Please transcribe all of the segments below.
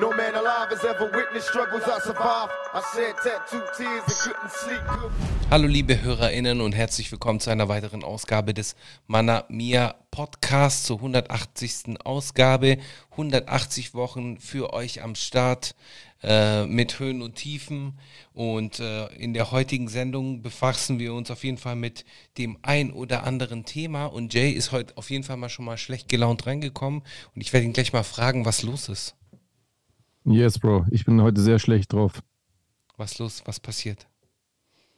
No man alive has ever witnessed struggles I survived. I shed tattooed tears and couldn't sleep. Hallo liebe HörerInnen und herzlich willkommen zu einer weiteren Ausgabe des Mana Mia Podcasts, zur 180. Ausgabe. 180 Wochen für euch am Start äh, mit Höhen und Tiefen. Und äh, in der heutigen Sendung befassen wir uns auf jeden Fall mit dem ein oder anderen Thema. Und Jay ist heute auf jeden Fall mal schon mal schlecht gelaunt reingekommen. Und ich werde ihn gleich mal fragen, was los ist. Yes, Bro. Ich bin heute sehr schlecht drauf. Was los? Was passiert?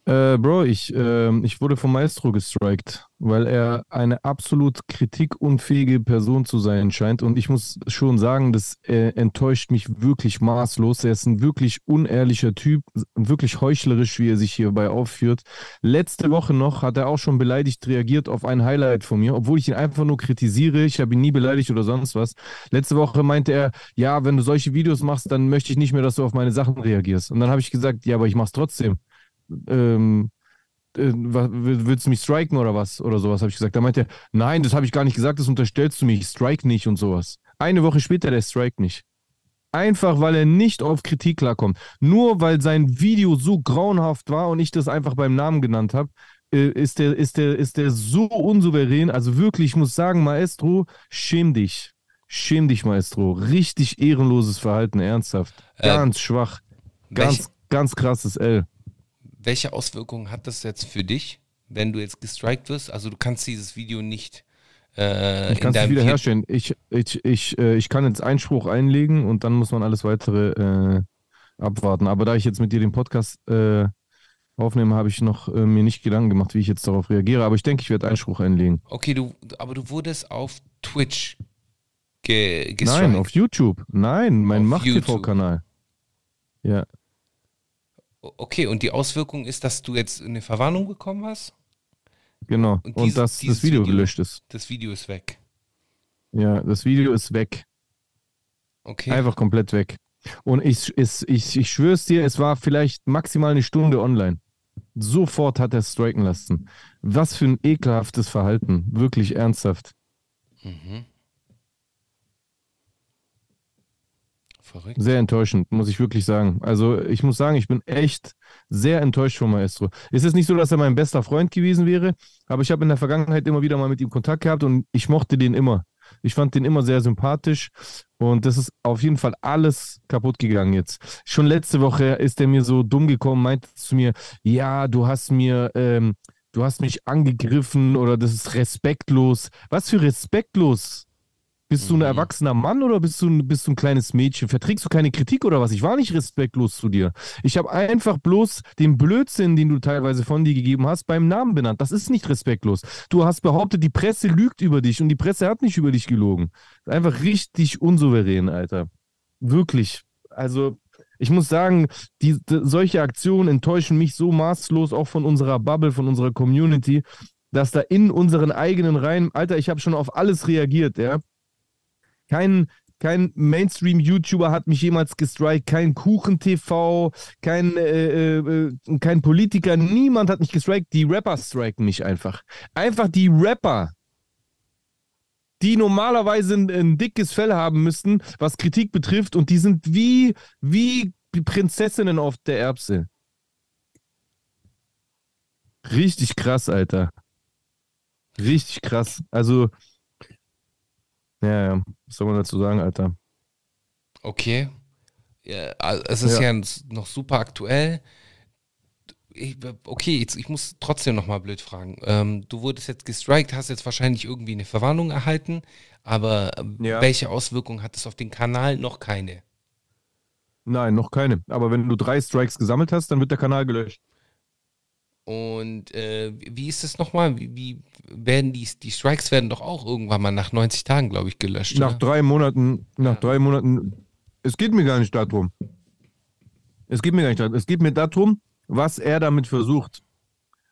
Äh, Bro, ich, äh, ich wurde vom Maestro gestrikt, weil er eine absolut kritikunfähige Person zu sein scheint. Und ich muss schon sagen, das äh, enttäuscht mich wirklich maßlos. Er ist ein wirklich unehrlicher Typ, wirklich heuchlerisch, wie er sich hierbei aufführt. Letzte Woche noch hat er auch schon beleidigt reagiert auf ein Highlight von mir, obwohl ich ihn einfach nur kritisiere. Ich habe ihn nie beleidigt oder sonst was. Letzte Woche meinte er, ja, wenn du solche Videos machst, dann möchte ich nicht mehr, dass du auf meine Sachen reagierst. Und dann habe ich gesagt, ja, aber ich mach's trotzdem ähm, äh, willst du mich striken oder was? Oder sowas, habe ich gesagt. Da meinte er, nein, das habe ich gar nicht gesagt, das unterstellst du mich, ich strike nicht und sowas. Eine Woche später, der strike nicht. Einfach, weil er nicht auf Kritik klarkommt. Nur weil sein Video so grauenhaft war und ich das einfach beim Namen genannt habe, äh, ist der, ist, der, ist der so unsouverän. Also wirklich, ich muss sagen, Maestro, schäm dich. Schäm dich, Maestro. Richtig ehrenloses Verhalten, ernsthaft. Äh, ganz äh, schwach. Ganz, welch, ganz krasses L welche Auswirkungen hat das jetzt für dich, wenn du jetzt gestrikt wirst? Also du kannst dieses Video nicht äh, ich kann es wieder herstellen. Ich, ich, ich, äh, ich kann jetzt Einspruch einlegen und dann muss man alles weitere äh, abwarten. Aber da ich jetzt mit dir den Podcast äh, aufnehme, habe ich noch äh, mir nicht Gedanken gemacht, wie ich jetzt darauf reagiere. Aber ich denke, ich werde Einspruch einlegen. Okay, du, aber du wurdest auf Twitch ge Nein, auf YouTube. Nein, mein Macht-TV-Kanal. Ja. Okay, und die Auswirkung ist, dass du jetzt eine Verwarnung bekommen hast? Genau, und, und dass das Video, Video, gelöscht ist. Das Video ist weg. Ja, das Video ist weg. Okay. Einfach komplett weg. Und ich, ich, ich, ich schwöre es dir, es war vielleicht maximal eine Stunde online. Sofort hat er striken lassen. Was für ein ekelhaftes Verhalten. Wirklich ernsthaft. Mhm. Verrückt. Sehr enttäuschend, muss ich wirklich sagen. Also ich muss sagen, ich bin echt sehr enttäuscht von Maestro. Es ist nicht so, dass er mein bester Freund gewesen wäre, aber ich habe in der Vergangenheit immer wieder mal mit ihm Kontakt gehabt und ich mochte den immer. Ich fand den immer sehr sympathisch und das ist auf jeden Fall alles kaputt gegangen jetzt. Schon letzte Woche ist er mir so dumm gekommen, meinte zu mir, ja, du hast mir, ähm, du hast mich angegriffen oder das ist respektlos. Was für respektlos? Bist du ein mhm. erwachsener Mann oder bist du, bist du ein kleines Mädchen? Verträgst du keine Kritik oder was? Ich war nicht respektlos zu dir. Ich habe einfach bloß den Blödsinn, den du teilweise von dir gegeben hast, beim Namen benannt. Das ist nicht respektlos. Du hast behauptet, die Presse lügt über dich und die Presse hat nicht über dich gelogen. Einfach richtig unsouverän, Alter. Wirklich. Also, ich muss sagen, die, solche Aktionen enttäuschen mich so maßlos, auch von unserer Bubble, von unserer Community, dass da in unseren eigenen Reihen, Alter, ich habe schon auf alles reagiert, ja. Kein, kein Mainstream-YouTuber hat mich jemals gestrikt, kein Kuchen-TV, kein, äh, äh, kein Politiker, niemand hat mich gestrikt. Die Rapper striken mich einfach. Einfach die Rapper, die normalerweise ein, ein, dickes Fell haben müssten, was Kritik betrifft, und die sind wie, wie Prinzessinnen auf der Erbse. Richtig krass, Alter. Richtig krass. Also, ja, ja. Was soll man dazu sagen, Alter? Okay. Ja, es ist ja, ja noch super aktuell. Ich, okay, jetzt, ich muss trotzdem nochmal blöd fragen. Ähm, du wurdest jetzt gestrikt, hast jetzt wahrscheinlich irgendwie eine Verwarnung erhalten, aber ähm, ja. welche Auswirkungen hat es auf den Kanal? Noch keine. Nein, noch keine. Aber wenn du drei Strikes gesammelt hast, dann wird der Kanal gelöscht. Und äh, wie ist das nochmal? Wie, wie, werden die, die Strikes werden doch auch irgendwann mal nach 90 Tagen, glaube ich, gelöscht. Nach oder? drei Monaten, nach ja. drei Monaten. Es geht mir gar nicht darum. Es geht mir gar nicht darum. Es geht mir darum, was er damit versucht.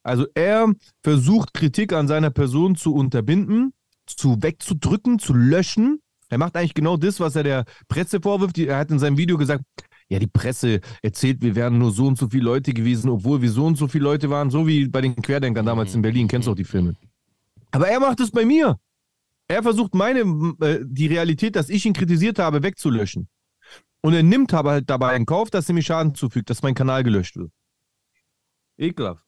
Also er versucht Kritik an seiner Person zu unterbinden, zu wegzudrücken, zu löschen. Er macht eigentlich genau das, was er der Presse vorwirft. Er hat in seinem Video gesagt, ja, die Presse erzählt, wir wären nur so und so viele Leute gewesen, obwohl wir so und so viele Leute waren, so wie bei den Querdenkern damals in Berlin. Kennst du auch die Filme? Aber er macht es bei mir. Er versucht meine, äh, die Realität, dass ich ihn kritisiert habe, wegzulöschen. Und er nimmt aber halt dabei in Kauf, dass er mir Schaden zufügt, dass mein Kanal gelöscht wird. Ekelhaft.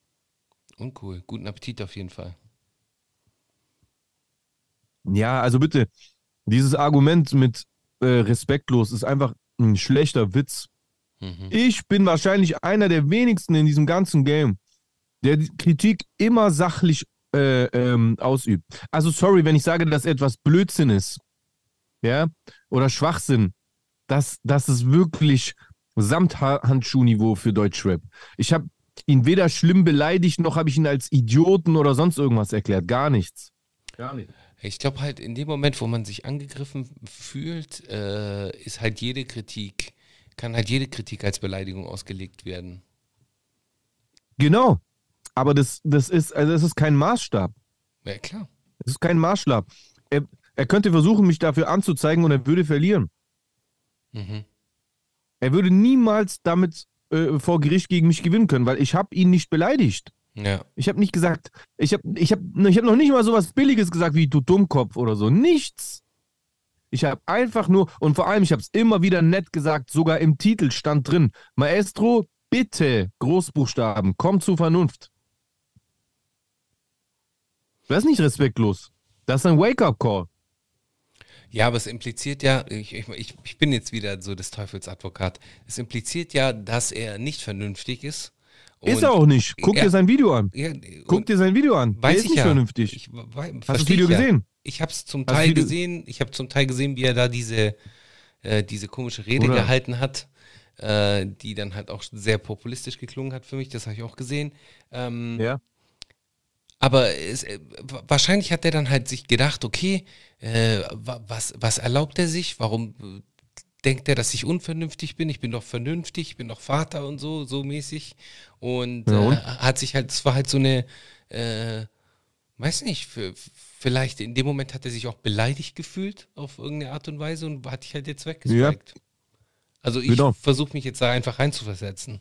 Uncool. Guten Appetit auf jeden Fall. Ja, also bitte, dieses Argument mit äh, respektlos ist einfach ein schlechter Witz. Mhm. Ich bin wahrscheinlich einer der wenigsten in diesem ganzen Game, der die Kritik immer sachlich äh, ähm, ausübt. Also sorry, wenn ich sage, dass etwas Blödsinn ist, ja, oder Schwachsinn, das, das ist wirklich Samthandschuhniveau für Deutschrap. Ich habe ihn weder schlimm beleidigt, noch habe ich ihn als Idioten oder sonst irgendwas erklärt. Gar nichts. Gar nichts. Ich glaube halt, in dem Moment, wo man sich angegriffen fühlt, äh, ist halt jede Kritik, kann halt jede Kritik als Beleidigung ausgelegt werden. Genau. Aber das, das, ist, also das ist kein Maßstab. Ja, klar. Das ist kein Maßstab. Er, er könnte versuchen, mich dafür anzuzeigen und er würde verlieren. Mhm. Er würde niemals damit äh, vor Gericht gegen mich gewinnen können, weil ich habe ihn nicht beleidigt. Ja. Ich habe nicht gesagt, ich habe ich hab, ich hab noch nicht mal so was Billiges gesagt wie du Dummkopf oder so. Nichts. Ich habe einfach nur, und vor allem, ich habe es immer wieder nett gesagt, sogar im Titel stand drin, Maestro, bitte, Großbuchstaben, komm zu Vernunft. Das ist nicht respektlos. Das ist ein Wake-up-Call. Ja, aber es impliziert ja, ich, ich, ich bin jetzt wieder so des Teufels Advokat, es impliziert ja, dass er nicht vernünftig ist ist er auch nicht. Guck ja, dir sein Video an. Ja, Guck dir sein Video an. Weiß Der ist nicht ja. vernünftig. Ich, Hast du das Video gesehen? Ich habe es zum Teil gesehen. Ich habe zum Teil gesehen, wie er da diese, äh, diese komische Rede Oder? gehalten hat, äh, die dann halt auch sehr populistisch geklungen hat für mich. Das habe ich auch gesehen. Ähm, ja. Aber es, äh, wahrscheinlich hat er dann halt sich gedacht, okay, äh, was, was erlaubt er sich? Warum äh, denkt er, dass ich unvernünftig bin. Ich bin doch vernünftig, ich bin doch Vater und so, so mäßig. Und, ja, und? Äh, hat sich halt, es war halt so eine, äh, weiß nicht, für, vielleicht in dem Moment hat er sich auch beleidigt gefühlt auf irgendeine Art und Weise und hat dich halt jetzt weggezeigt. Ja. Also ich genau. versuche mich jetzt da einfach reinzuversetzen.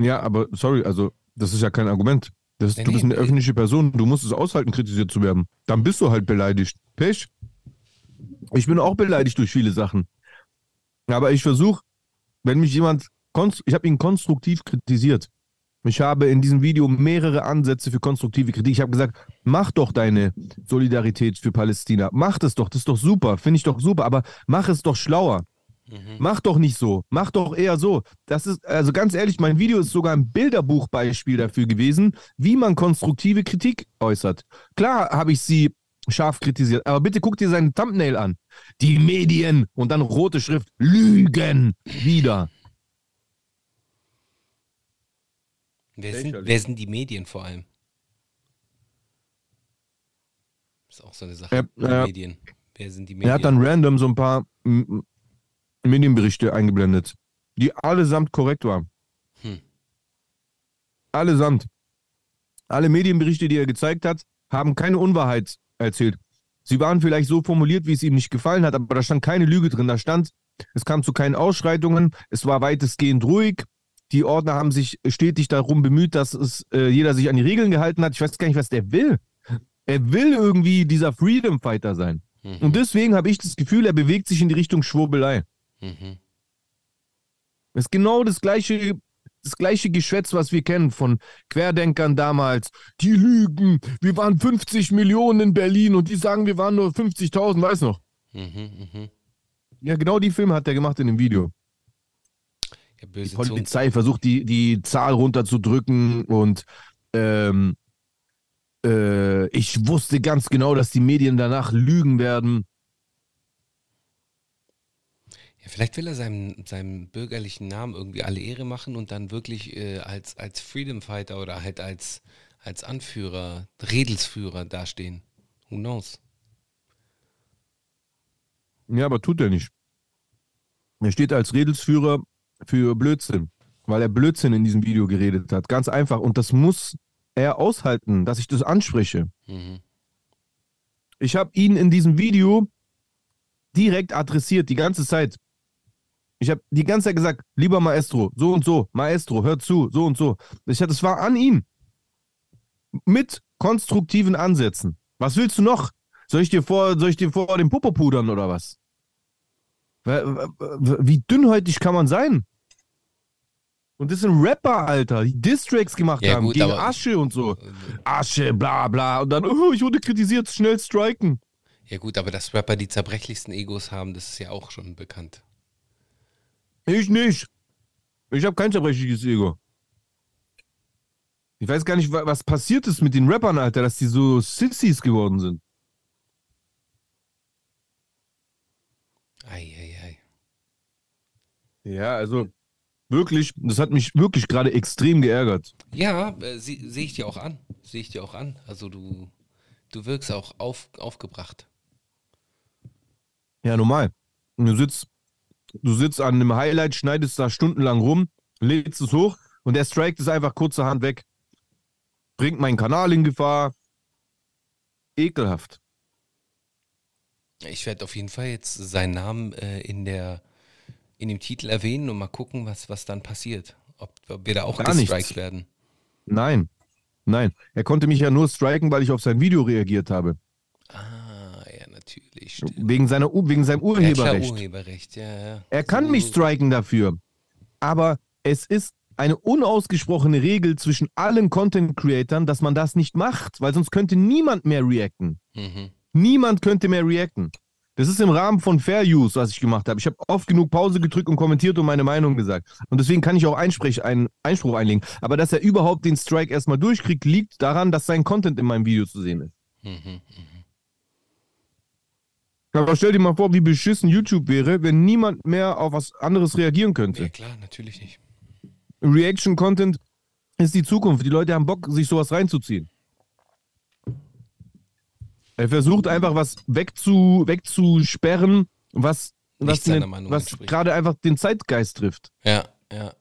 Ja, aber sorry, also das ist ja kein Argument. Das, nee, du bist eine nee, öffentliche Person, du musst es aushalten, kritisiert zu werden. Dann bist du halt beleidigt. Pech. Ich bin auch beleidigt durch viele Sachen. Aber ich versuche, wenn mich jemand, ich habe ihn konstruktiv kritisiert. Ich habe in diesem Video mehrere Ansätze für konstruktive Kritik. Ich habe gesagt, mach doch deine Solidarität für Palästina. Mach das doch, das ist doch super, finde ich doch super, aber mach es doch schlauer. Mhm. Mach doch nicht so, mach doch eher so. Das ist, also ganz ehrlich, mein Video ist sogar ein Bilderbuchbeispiel dafür gewesen, wie man konstruktive Kritik äußert. Klar habe ich sie scharf kritisiert. Aber bitte guck dir seinen Thumbnail an. Die Medien und dann rote Schrift lügen wieder. Wer sind, wer sind die Medien vor allem? ist auch so eine Sache. Äh, Medien. Wer sind die Medien? Er hat dann random so ein paar Medienberichte eingeblendet, die allesamt korrekt waren. Hm. Allesamt. Alle Medienberichte, die er gezeigt hat, haben keine Unwahrheit erzählt. Sie waren vielleicht so formuliert, wie es ihm nicht gefallen hat, aber da stand keine Lüge drin. Da stand, es kam zu keinen Ausschreitungen, es war weitestgehend ruhig. Die Ordner haben sich stetig darum bemüht, dass es, äh, jeder sich an die Regeln gehalten hat. Ich weiß gar nicht, was der will. Er will irgendwie dieser Freedom Fighter sein. Mhm. Und deswegen habe ich das Gefühl, er bewegt sich in die Richtung Schwurbelei. Mhm. Das ist genau das gleiche das gleiche Geschwätz, was wir kennen von Querdenkern damals. Die lügen. Wir waren 50 Millionen in Berlin und die sagen, wir waren nur 50.000, weiß noch. Mhm, mh. Ja, genau die Filme hat er gemacht in dem Video. Ja, die Polizei versucht, die, die Zahl runterzudrücken und ähm, äh, ich wusste ganz genau, dass die Medien danach lügen werden. Ja, vielleicht will er seinem, seinem bürgerlichen Namen irgendwie alle Ehre machen und dann wirklich äh, als, als Freedom Fighter oder halt als, als Anführer, Redelsführer dastehen. Who knows? Ja, aber tut er nicht. Er steht als Redelsführer für Blödsinn, weil er Blödsinn in diesem Video geredet hat. Ganz einfach. Und das muss er aushalten, dass ich das anspreche. Mhm. Ich habe ihn in diesem Video direkt adressiert, die ganze Zeit. Ich habe die ganze Zeit gesagt, lieber Maestro, so und so, Maestro, hör zu, so und so. Ich hatte, es war an ihm. Mit konstruktiven Ansätzen. Was willst du noch? Soll ich dir vor, soll ich dir vor dem Popo pudern oder was? Wie dünnhäutig kann man sein? Und das sind Rapper, Alter, die Distracks gemacht ja, haben gut, gegen Asche und so. Asche, bla bla. Und dann, oh, ich wurde kritisiert, schnell striken. Ja gut, aber dass Rapper die zerbrechlichsten Egos haben, das ist ja auch schon bekannt. Ich nicht. Ich habe kein zerbrechliches Ego. Ich weiß gar nicht, was passiert ist mit den Rappern, Alter, dass die so Sissies geworden sind. Eieiei. Ei, ei. Ja, also Wirklich, das hat mich wirklich gerade extrem geärgert. Ja, äh, sehe ich dir auch an. Sehe ich dir auch an. Also du, du wirkst auch auf, aufgebracht. Ja, normal. Du sitzt, du sitzt an einem Highlight, schneidest da stundenlang rum, lädst es hoch und der strikt es einfach kurzerhand weg. Bringt meinen Kanal in Gefahr. Ekelhaft. Ich werde auf jeden Fall jetzt seinen Namen äh, in der in dem Titel erwähnen und mal gucken, was, was dann passiert. Ob, ob wir da auch Gar gestrikt werden. Nein, nein. Er konnte mich ja nur striken, weil ich auf sein Video reagiert habe. Ah, natürlich. Stimmt. Wegen, seiner, wegen seinem Urheberrecht. Ja, Urheberrecht, ja, ja. Er kann mich striken dafür. Aber es ist eine unausgesprochene Regel zwischen allen Content-Creatern, dass man das nicht macht, weil sonst könnte niemand mehr reacten. Mhm. Niemand könnte mehr reacten. Das ist im Rahmen von Fair Use, was ich gemacht habe. Ich habe oft genug Pause gedrückt und kommentiert und meine Meinung gesagt. Und deswegen kann ich auch Einsprech, einen Einspruch einlegen. Aber dass er überhaupt den Strike erstmal durchkriegt, liegt daran, dass sein Content in meinem Video zu sehen ist. Mhm, mh. Aber stell dir mal vor, wie beschissen YouTube wäre, wenn niemand mehr auf was anderes reagieren könnte. Ja, klar, natürlich nicht. Reaction-Content ist die Zukunft. Die Leute haben Bock, sich sowas reinzuziehen. Er versucht einfach was wegzu, wegzusperren, was, was, ne, was gerade einfach den Zeitgeist trifft. Ja, ja.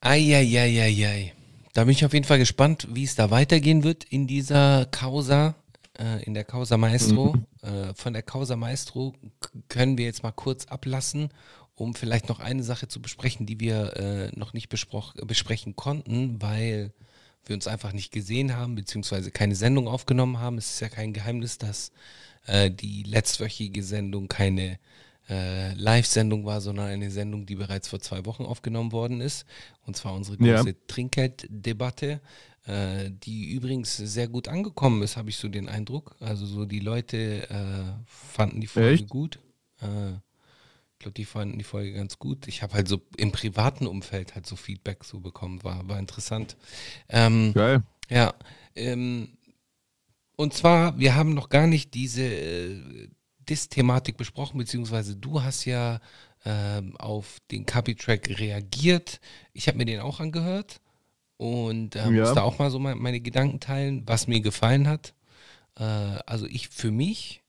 Eieieiei. Da bin ich auf jeden Fall gespannt, wie es da weitergehen wird in dieser Causa, äh, in der Causa Maestro. Mhm. Äh, von der Causa Maestro können wir jetzt mal kurz ablassen, um vielleicht noch eine Sache zu besprechen, die wir äh, noch nicht besprechen konnten, weil wir uns einfach nicht gesehen haben, beziehungsweise keine Sendung aufgenommen haben. Es ist ja kein Geheimnis, dass äh, die letztwöchige Sendung keine äh, Live-Sendung war, sondern eine Sendung, die bereits vor zwei Wochen aufgenommen worden ist. Und zwar unsere große ja. Trinkgelddebatte, äh, die übrigens sehr gut angekommen ist, habe ich so den Eindruck. Also so die Leute äh, fanden die Folge Echt? gut. Äh, ich glaube, die fanden die Folge ganz gut. Ich habe halt so im privaten Umfeld halt so Feedback so bekommen, war, war interessant. Ähm, Geil. Ja. Ähm, und zwar, wir haben noch gar nicht diese äh, Dis-Thematik besprochen, beziehungsweise du hast ja ähm, auf den Copy-Track reagiert. Ich habe mir den auch angehört und ähm, ja. muss da auch mal so meine, Gedanken teilen, was mir gefallen hat. Äh, also ich für mich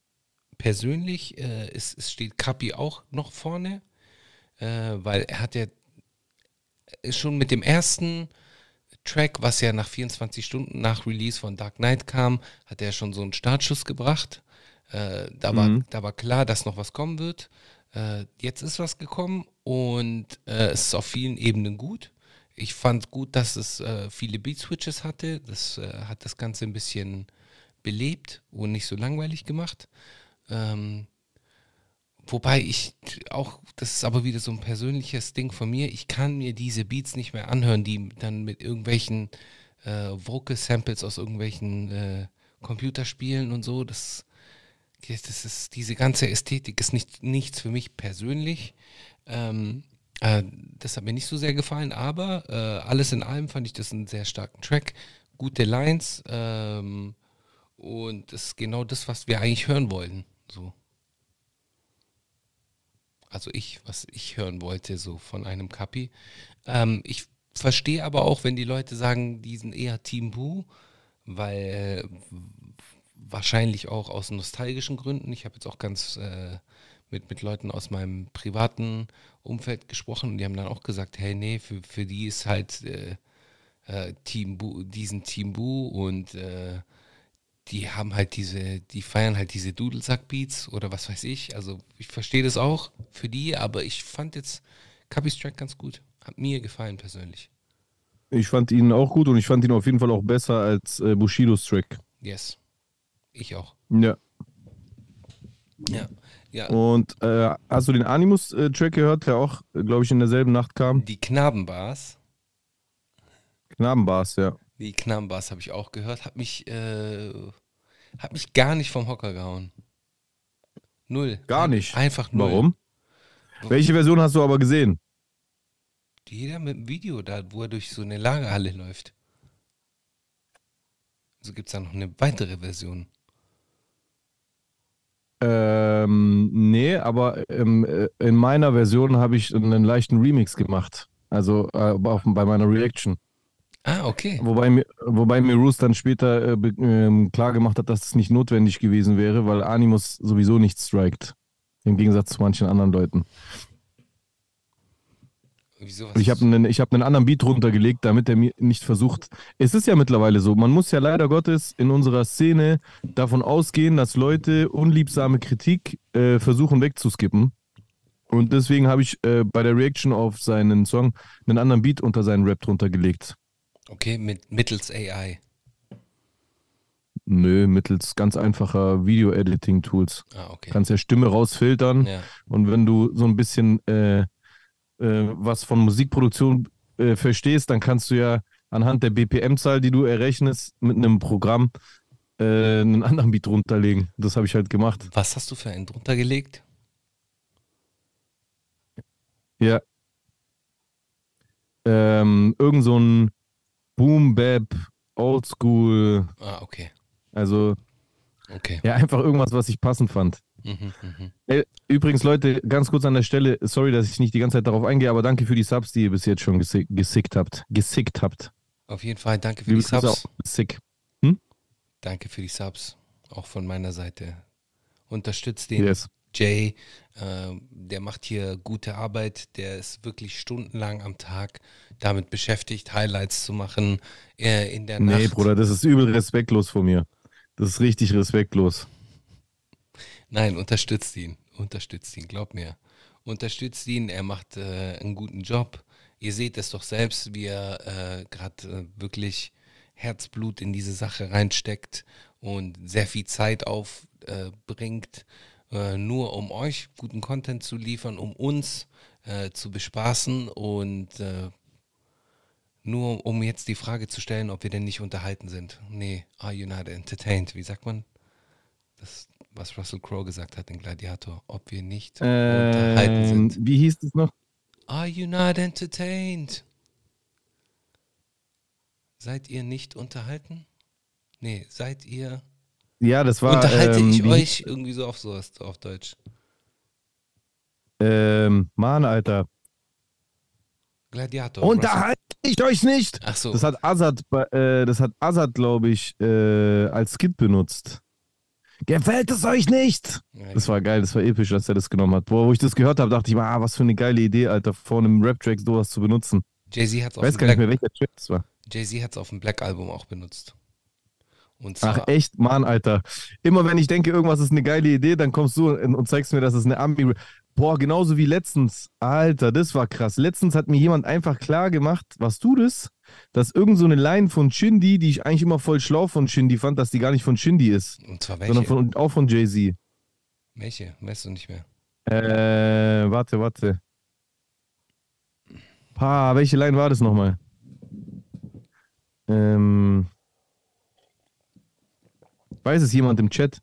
persönlich äh, ist, es steht Kapi auch noch vorne, äh, weil er hat ja schon mit dem ersten Track, was ja nach 24 Stunden nach Release von Dark Knight kam, hat er schon so einen Startschuss gebracht. Äh, da, war, mhm. da war klar, dass noch was kommen wird. Äh, jetzt ist was gekommen und äh, es ist auf vielen Ebenen gut. Ich fand gut, dass es äh, viele Beat-Switches hatte. Das hat das Ganze ein bisschen belebt und nicht so langweilig gemacht. Ähm, wobei ich auch, das ist aber wieder so ein persönliches Ding von mir, ich kann mir diese Beats nicht mehr anhören, die dann mit irgendwelchen äh, Vocal Samples aus irgendwelchen äh, Computerspielen und so, das, das ist, diese ganze Ästhetik ist nicht, nichts für mich persönlich. Ähm, äh, das hat mir nicht so sehr gefallen, aber äh, alles in allem fand ich das einen sehr starken Track. Gute Lines ähm, und das ist genau das, was wir eigentlich hören wollen. So. Also ich, was ich hören wollte, so von einem Kapi. Ähm, ich verstehe aber auch, wenn die Leute sagen, die sind eher Team Boo, weil äh, wahrscheinlich auch aus nostalgischen Gründen. Ich habe jetzt auch ganz äh, mit, mit Leuten aus meinem privaten Umfeld gesprochen und die haben dann auch gesagt, hey, nee, für, für die ist halt äh, äh Team Boo, diesen Team Boo und äh, die haben halt diese, die feiern halt diese Dudelsack-Beats oder was weiß ich. Also ich verstehe das auch für die, aber ich fand jetzt Cubby's Track ganz gut. Hat mir gefallen persönlich. Ich fand ihn auch gut und ich fand ihn auf jeden Fall auch besser als äh, Bushidos Track. Yes. Ich auch. Ja. Ja, ja. Und äh, hast du den Animus-Track gehört, der auch, glaube ich, in derselben Nacht kam? Die Knabenbars. Knabenbars, ja. Die Knabenbars habe ich auch gehört. Hat mich, äh, hat mich gar nicht vom Hocker gehauen. Null. Gar nicht. Einfach null. Warum? Welche Version hast du aber gesehen? Jeder mit dem Video da, wo er durch so eine Lagerhalle läuft. Also gibt es da noch eine weitere Version. Ähm, nee, aber ähm, äh, in meiner Version habe ich einen leichten Remix gemacht. Also äh, auch bei meiner Reaction. Ah, okay. Wobei mir, wobei mir Roos dann später äh, ähm, klar gemacht hat, dass es nicht notwendig gewesen wäre, weil Animus sowieso nicht strikt. Im Gegensatz zu manchen anderen Leuten. Wieso, ich habe einen, hab einen anderen Beat runtergelegt, damit er mir nicht versucht. Es ist ja mittlerweile so, man muss ja leider Gottes in unserer Szene davon ausgehen, dass Leute unliebsame Kritik äh, versuchen wegzuskippen. Und deswegen habe ich äh, bei der Reaction auf seinen Song einen anderen Beat unter seinen Rap drunter gelegt. Okay, mit, mittels AI. Nö, mittels ganz einfacher Video-Editing-Tools. Ah, okay. Kannst ja Stimme rausfiltern Ja. und wenn du so ein bisschen äh, äh, was von Musikproduktion äh, verstehst, dann kannst du ja anhand der BPM-Zahl, die du errechnest, mit einem Programm äh, einen anderen Beat runterlegen. Das habe ich halt gemacht. Was hast du für einen drunter gelegt? Ja. Ähm, irgend so ein Boom Bap, Oldschool, Ah, okay. also Okay. ja, einfach irgendwas, was ich passend fand. Mhm. Ey, Übrigens, Leute, ganz kurz an der Stelle, sorry, dass ich nicht die ganze Zeit darauf eingehe, aber danke für die Subs, die ihr bis jetzt schon gesick- gesickt habt. Gesickt habt. Auf jeden Fall danke für Liebe die Subs. auch. Sick. Danke für die Subs. Auch von meiner Seite. Unterstützt den Yes. Jay. ähm, der macht hier gute Arbeit. Der ist wirklich stundenlang am Tag damit beschäftigt, Highlights zu machen. Äh, in der Nee, Nacht. Bruder, das ist übel respektlos von mir. Das ist richtig respektlos. Nein, unterstützt ihn. Unterstützt ihn, glaub mir. Unterstützt ihn, er macht äh, einen guten Job. Ihr seht es doch selbst, wie er äh, gerade äh, wirklich Herzblut in diese Sache reinsteckt und sehr viel Zeit aufbringt, äh, nur um euch guten Content zu liefern, um uns äh, zu bespaßen und äh, nur um jetzt die Frage zu stellen, ob wir denn nicht unterhalten sind. Nee, are you not entertained? Wie sagt man? Das, was Russell Crowe gesagt hat in Gladiator, ob wir nicht unterhalten Ähm, sind. wie hieß es noch? Are you not entertained? Seid ihr nicht unterhalten? Nee, seid ihr. Ja, das war. unterhalte ähm, ich euch irgendwie so auf sowas auf Deutsch. Ähm, Mann, Alter. Gladiator. Unterhalte ich euch nicht! Ach so. Das hat Azad, äh, das hat Azad, glaube ich, äh, als Skit benutzt. Gefällt es euch nicht? Das war geil, das war episch, dass er das genommen hat. Boah, wo ich das gehört habe, dachte ich ah, was für eine geile Idee, Alter, vor einem Rap-Track sowas zu benutzen. Jay-Z hat es Ich auf, weiß dem gar nicht Black- mehr, welcher Track das war. Jay-Z hat's auf dem Black Album auch benutzt. Und zwar, Ach, echt? Mann, Alter. Immer wenn ich denke, irgendwas ist eine geile Idee, dann kommst du und, und zeigst mir, dass es eine Ami. Boah, genauso wie letztens. Alter, das war krass. Letztens hat mir jemand einfach klar gemacht, was du das? Dass irgend so eine Line von Shindy, die ich eigentlich immer voll schlau von Shindy fand, dass die gar nicht von Shindy ist, und zwar welche? sondern von, auch von Jay-Z. welche? Weißt du nicht mehr. Äh, warte, warte. Pa, welche Line war das nochmal? Ähm, weiß es jemand im Chat?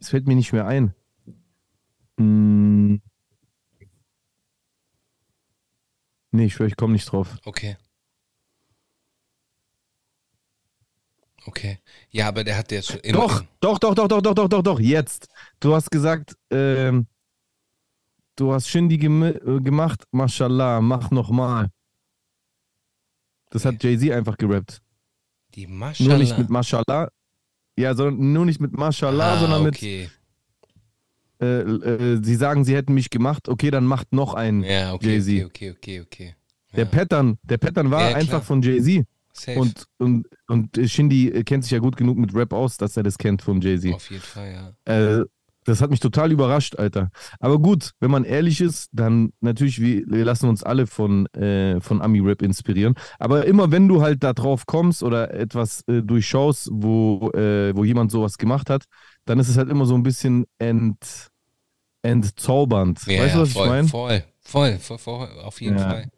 Es fällt mir nicht mehr ein. Hm. Nee, ich schwöre, ich komme nicht drauf. Okay. Okay. Ja, aber der hat jetzt schon immer. Doch, doch, doch, doch, doch, doch, doch, doch, doch, jetzt. Du hast gesagt, ähm, du hast Shindy gem äh, gemacht, mashallah, mach nochmal. Das hat Jay-Z einfach gerappt. Die Nur Maschallah. nicht mit mashallah. Ja, sondern nur nicht mit mashallah, ah, sondern okay. mit, äh, äh, sie sagen, sie hätten mich gemacht, okay, dann macht noch einen. Ja, okay, Jay-Z. okay, okay, okay, okay. Der Ja. Pattern, der Pattern war Ja, einfach von Jay-Z. Und, und, und Shindy kennt sich ja gut genug mit Rap aus, dass er das kennt von Jay-Z. Auf jeden Fall, ja. Äh, Das hat mich total überrascht, Alter. Aber gut, wenn man ehrlich ist, dann natürlich, wir, wir lassen uns alle von, äh, von Ami-Rap inspirieren. Aber immer wenn du halt da drauf kommst oder etwas äh, durchschaust, wo, äh, wo jemand sowas gemacht hat, dann ist es halt immer so ein bisschen ent, entzaubernd. Ja, weißt du, was voll, ich meine? Voll, voll, voll, voll, auf jeden Ja. Fall.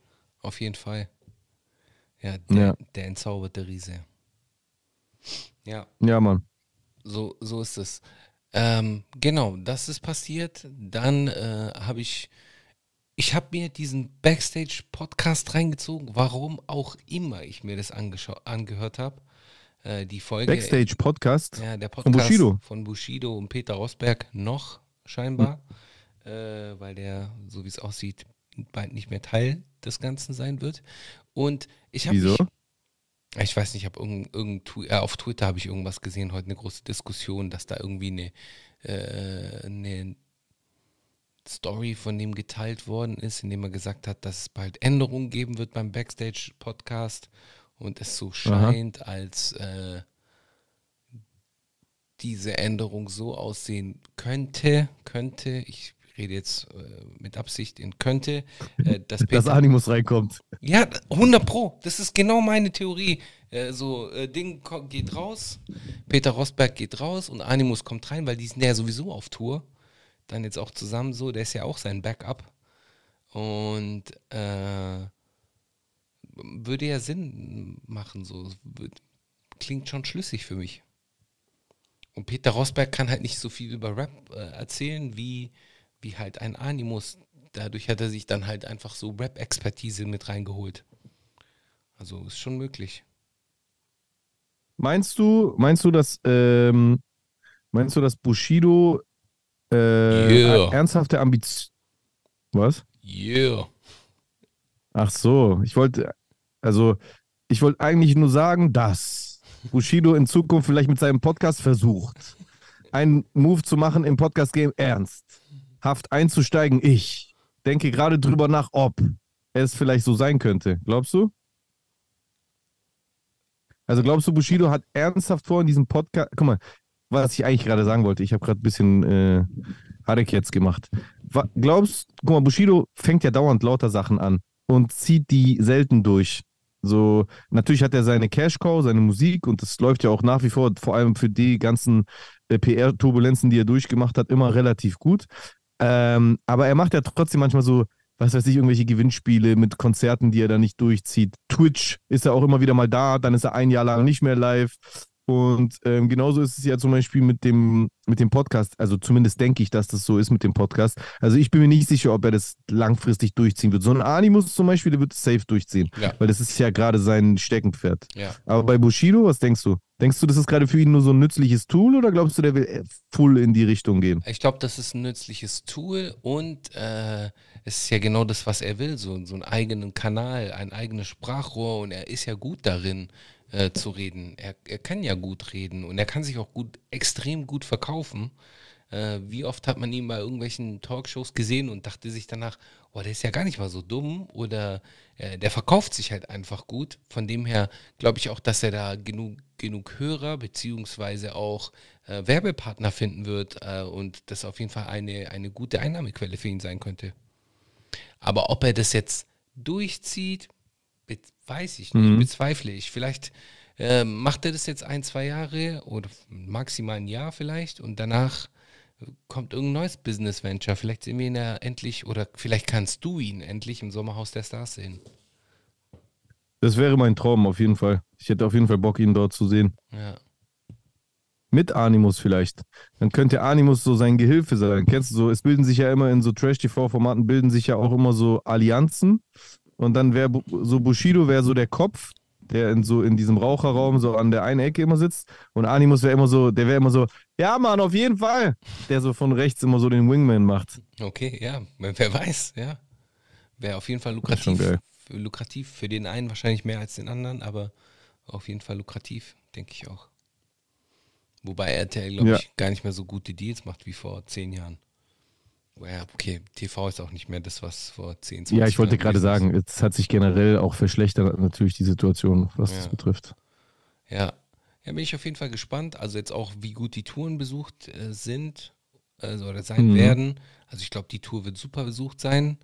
Auf jeden Fall. Ja, der, Ja. der entzauberte Riese. Ja, Ja, Mann. so, so ist es. Ähm, genau, das ist passiert. Dann äh, habe ich, ich habe mir diesen Backstage-Podcast reingezogen, warum auch immer ich mir das angehört habe. Äh, die Folge. Backstage-Podcast. Ja, der Von Podcast Bushido. von Bushido und Peter Rosberg noch scheinbar, äh, weil der, so wie es aussieht, bald nicht mehr Teil des Ganzen sein wird. Und ich habe Wieso? mich, ich weiß nicht, ich habe irgend, irgend, äh, auf Twitter habe ich irgendwas gesehen, heute eine große Diskussion, dass da irgendwie eine, äh, eine Story von dem geteilt worden ist, in dem er gesagt hat, dass es bald Änderungen geben wird beim Backstage-Podcast und es so scheint, als äh, diese Änderung so aussehen könnte, könnte, ich rede jetzt äh, mit Absicht in könnte, äh, dass Dass Peter, Animus reinkommt. ja, 100 Pro. Das ist genau meine Theorie. Äh, so, äh, Ding geht raus, Peter Rosberg geht raus und Animus kommt rein, weil die sind ja sowieso auf Tour. Dann jetzt auch zusammen so, der ist ja auch sein Backup. Und äh, würde ja Sinn machen, so. Klingt schon schlüssig für mich. Und Peter Rosberg kann halt nicht so viel über Rap äh, erzählen, wie, wie halt ein Animus. Dadurch hat er sich dann halt einfach so Rap-Expertise mit reingeholt. Also ist schon möglich. Meinst du, meinst du, dass, ähm, meinst du, dass Bushido äh, Yeah. ernsthafte Ambition. Was? Yeah. Ach so, ich wollte, also, ich wollte eigentlich nur sagen, dass Bushido in Zukunft vielleicht mit seinem Podcast versucht, einen Move zu machen im Podcast-Game ernsthaft einzusteigen. Ich denke gerade drüber nach, ob es vielleicht so sein könnte. Glaubst du? Also glaubst du, Bushido hat ernsthaft vor in diesem Podcast, guck mal, was ich eigentlich gerade sagen wollte, ich habe gerade ein bisschen äh, Harek jetzt gemacht. Glaubst, guck mal, Bushido fängt ja dauernd lauter Sachen an und zieht die selten durch. So, natürlich hat er seine Cash Cow, seine Musik und das läuft ja auch nach wie vor, vor allem für die ganzen äh, PR-Turbulenzen, die er durchgemacht hat, immer relativ gut. Ähm, aber er macht ja trotzdem manchmal so, was weiß ich, irgendwelche Gewinnspiele mit Konzerten, die er da nicht durchzieht. Twitch ist er auch immer wieder mal da, dann ist er ein Jahr lang nicht mehr live. Und ähm, genauso ist es ja zum Beispiel mit dem, mit dem Podcast. Also zumindest denke ich, dass das so ist mit dem Podcast. Also ich bin mir nicht sicher, ob er das langfristig durchziehen wird. So ein Animus zum Beispiel, der wird es safe durchziehen. Ja. Weil das ist ja gerade sein Steckenpferd. Ja. Aber bei Bushido, was denkst du? Denkst du, das ist gerade für ihn nur so ein nützliches Tool oder glaubst du, der will full in die Richtung gehen? Ich glaube, das ist ein nützliches Tool und äh, es ist ja genau das, was er will, so, so einen eigenen Kanal, ein eigenes Sprachrohr und er ist ja gut darin äh, zu reden. Er, er kann ja gut reden und er kann sich auch gut, extrem gut verkaufen. Äh, wie oft hat man ihn bei irgendwelchen Talkshows gesehen und dachte sich danach, oh, der ist ja gar nicht mal so dumm oder äh, der verkauft sich halt einfach gut. Von dem her glaube ich auch, dass er da genug, genug Hörer beziehungsweise auch äh, Werbepartner finden wird äh, und das auf jeden Fall eine, eine gute Einnahmequelle für ihn sein könnte. Aber ob er das jetzt durchzieht, weiß ich nicht, Mhm. bezweifle ich. Vielleicht äh, macht er das jetzt ein, zwei Jahre oder maximal ein Jahr vielleicht und danach kommt irgendein neues Business Venture. Vielleicht sehen wir ihn ja endlich oder vielleicht kannst du ihn endlich im Sommerhaus der Stars sehen. Das wäre mein Traum auf jeden Fall. Ich hätte auf jeden Fall Bock, ihn dort zu sehen. Ja. Mit Animus vielleicht. Dann könnte Animus so sein Gehilfe sein. Kennst du so, es bilden sich ja immer in so Trash-TV-Formaten, bilden sich ja auch immer so Allianzen. Und dann wäre so Bushido wäre so der Kopf, der in so in diesem Raucherraum so an der einen Ecke immer sitzt. Und Animus wäre immer so, der wäre immer so, ja Mann, auf jeden Fall. Der so von rechts immer so den Wingman macht. Okay, ja, wer weiß, ja. Wäre auf jeden Fall lukrativ. lukrativ für den einen wahrscheinlich mehr als den anderen, aber auf jeden Fall lukrativ, denke ich auch. Wobei RTL, glaube Ja. ich, gar nicht mehr so gute Deals macht wie vor zehn Jahren. Ja, okay, TV ist auch nicht mehr das, was vor 10, 20 Ja, ich wollte Jahren gerade sagen, es hat sich generell auch verschlechtert, natürlich die Situation, was Ja. das betrifft. Ja. ja, bin ich auf jeden Fall gespannt. Also jetzt auch, wie gut die Touren besucht äh, sind. also, oder sein mhm. werden. Also ich glaube, die Tour wird super besucht sein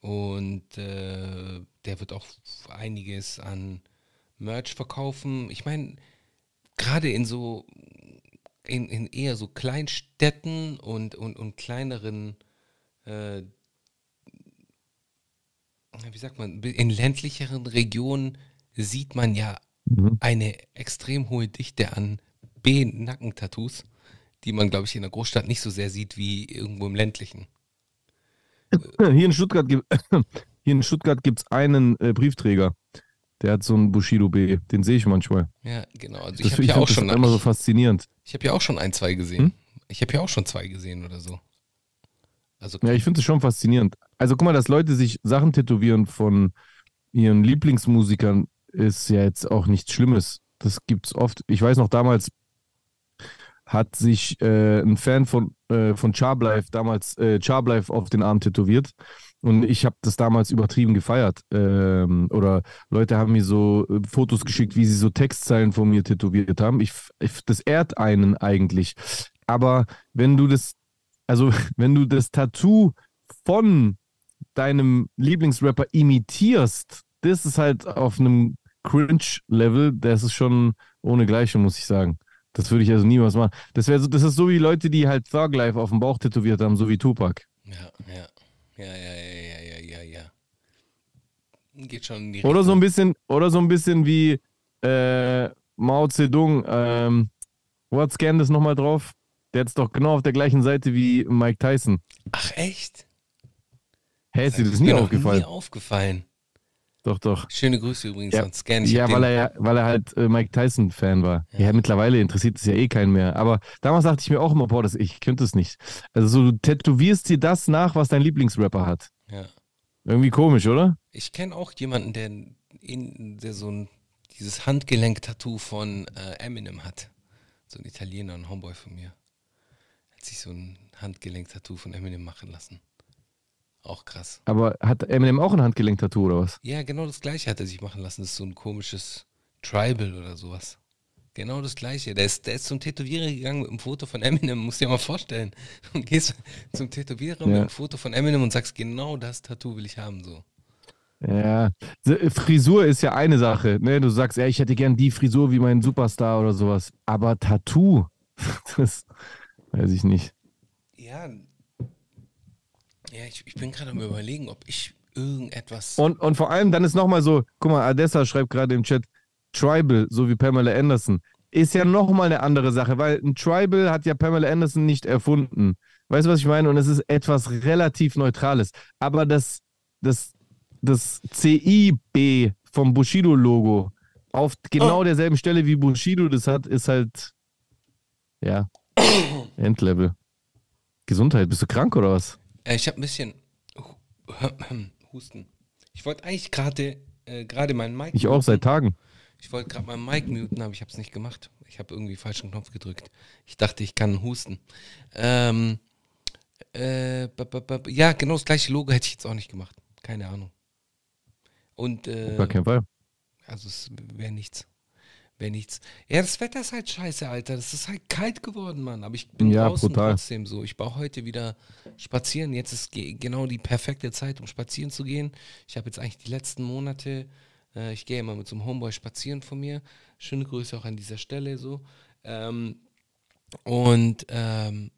und äh, der wird auch einiges an Merch verkaufen. Ich meine, gerade in so, in, in, eher so Kleinstädten und, und, und kleineren, äh, wie sagt man, in ländlicheren Regionen sieht man ja mhm. eine extrem hohe Dichte an B-Nackentattoos, die man, glaube ich, in der Großstadt nicht so sehr sieht wie irgendwo im ländlichen. Hier in Stuttgart, hier in Stuttgart gibt es einen äh, Briefträger. Der hat so einen Bushido B. Den sehe ich manchmal. Ja, genau. Also ich habe ja auch schon. Das immer so faszinierend. Ich habe ja auch schon ein, zwei gesehen. Hm? Ich habe ja auch schon zwei gesehen oder so. Also, ja, ich finde es schon faszinierend. Also guck mal, dass Leute sich Sachen tätowieren von ihren Lieblingsmusikern, ist ja jetzt auch nichts Schlimmes. Das gibt es oft. Ich weiß noch damals, hat sich äh, ein Fan von, äh, von Charblife damals äh, Charblife auf den Arm tätowiert. Und ich habe das damals übertrieben gefeiert. Ähm, oder Leute haben mir so äh, Fotos geschickt, wie sie so Textzeilen von mir tätowiert haben. Ich, ich, das ehrt einen eigentlich. Aber wenn du das, also wenn du das Tattoo von deinem Lieblingsrapper imitierst, das ist halt auf einem Cringe-Level, das ist schon ohne Gleiche, muss ich sagen. Das würde ich also niemals machen. Das, so, das ist so wie Leute, die halt Thug Life auf dem Bauch tätowiert haben, so wie Tupac. Ja, ja. Ja, ja, ja, ja, ja, ja, ja. Geht schon in die Oder so ein bisschen, oder so ein bisschen wie äh, Mao Zedong. Ähm, wo hat Scan das nochmal drauf? Der es doch genau auf der gleichen Seite wie Mike Tyson. Ach, echt? Hä, hey, ist dir das nie aufgefallen? Nie aufgefallen. Doch, doch. Schöne Grüße übrigens ja. an Scan. Ich ja, weil er, weil er halt äh, Mike Tyson-Fan war. Ja. ja. mittlerweile interessiert es ja eh keinen mehr. Aber damals dachte ich mir auch immer, boah, das, ich könnte es nicht. Also so, du tätowierst dir das nach, was dein Lieblingsrapper hat. Ja. Irgendwie komisch, oder? Ich kenne auch jemanden, der, in, der so ein, dieses Handgelenk-Tattoo von äh, Eminem hat. So ein Italiener, ein Homeboy von mir. Hat sich so ein Handgelenk-Tattoo von Eminem machen lassen. Auch krass. Aber hat Eminem auch ein Handgelenk-Tattoo oder was? Ja, genau das gleiche hat er sich machen lassen. Das ist so ein komisches Tribal oder sowas. Genau das gleiche. Der ist, der ist zum Tätowierer gegangen mit einem Foto von Eminem, musst dir mal vorstellen. Und gehst zum Tätowierer ja. mit einem Foto von Eminem und sagst, genau das Tattoo will ich haben. so. Ja, Frisur ist ja eine Sache. Ne? Du sagst, ja, ich hätte gern die Frisur wie mein Superstar oder sowas. Aber Tattoo, das weiß ich nicht. Ja, ja, ich, ich bin gerade am überlegen, ob ich irgendetwas. Und, und vor allem, dann ist nochmal so, guck mal, Adessa schreibt gerade im Chat, Tribal, so wie Pamela Anderson, ist ja nochmal eine andere Sache, weil ein Tribal hat ja Pamela Anderson nicht erfunden. Weißt du, was ich meine? Und es ist etwas relativ Neutrales. Aber das, das, das CIB vom Bushido-Logo auf genau oh. derselben Stelle wie Bushido das hat, ist halt, ja, Endlevel. Gesundheit, bist du krank oder was? Äh, ich habe ein bisschen Husten. Ich wollte eigentlich gerade äh, gerade meinen Mic. Ich auch seit Tagen. Ich wollte gerade meinen Mic muten, aber ich habe es nicht gemacht. Ich habe irgendwie falschen Knopf gedrückt. Ich dachte, ich kann husten. Ähm, äh, ja, genau das gleiche Logo hätte ich jetzt auch nicht gemacht. Keine Ahnung. Und äh, Gar kein Fall. Also es wäre nichts wäre nichts. Ja, das Wetter ist halt scheiße, Alter. Das ist halt kalt geworden, Mann. Aber ich bin ja, draußen brutal. trotzdem so. Ich baue heute wieder spazieren. Jetzt ist genau die perfekte Zeit, um spazieren zu gehen. Ich habe jetzt eigentlich die letzten Monate, äh, ich gehe immer mit so einem Homeboy spazieren von mir. Schöne Grüße auch an dieser Stelle so. Ähm, und ähm,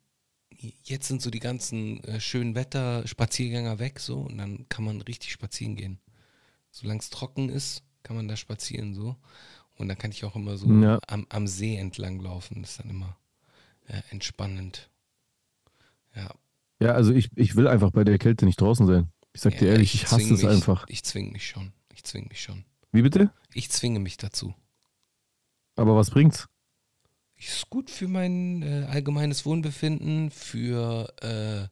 jetzt sind so die ganzen äh, schönen Wetter-Spaziergänger weg so und dann kann man richtig spazieren gehen. Solange es trocken ist, kann man da spazieren so. Und dann kann ich auch immer so ja. am, am, See entlang laufen. Das ist dann immer äh, entspannend. Ja. Ja, also ich, ich will einfach bei der Kälte nicht draußen sein. Ich sag ja, dir ehrlich, ich, ich hasse es mich, einfach. Ich zwinge mich schon. Ich zwinge mich schon. Wie bitte? Ich zwinge mich dazu. Aber was bringt's? Ist gut für mein äh, allgemeines Wohlbefinden, für äh,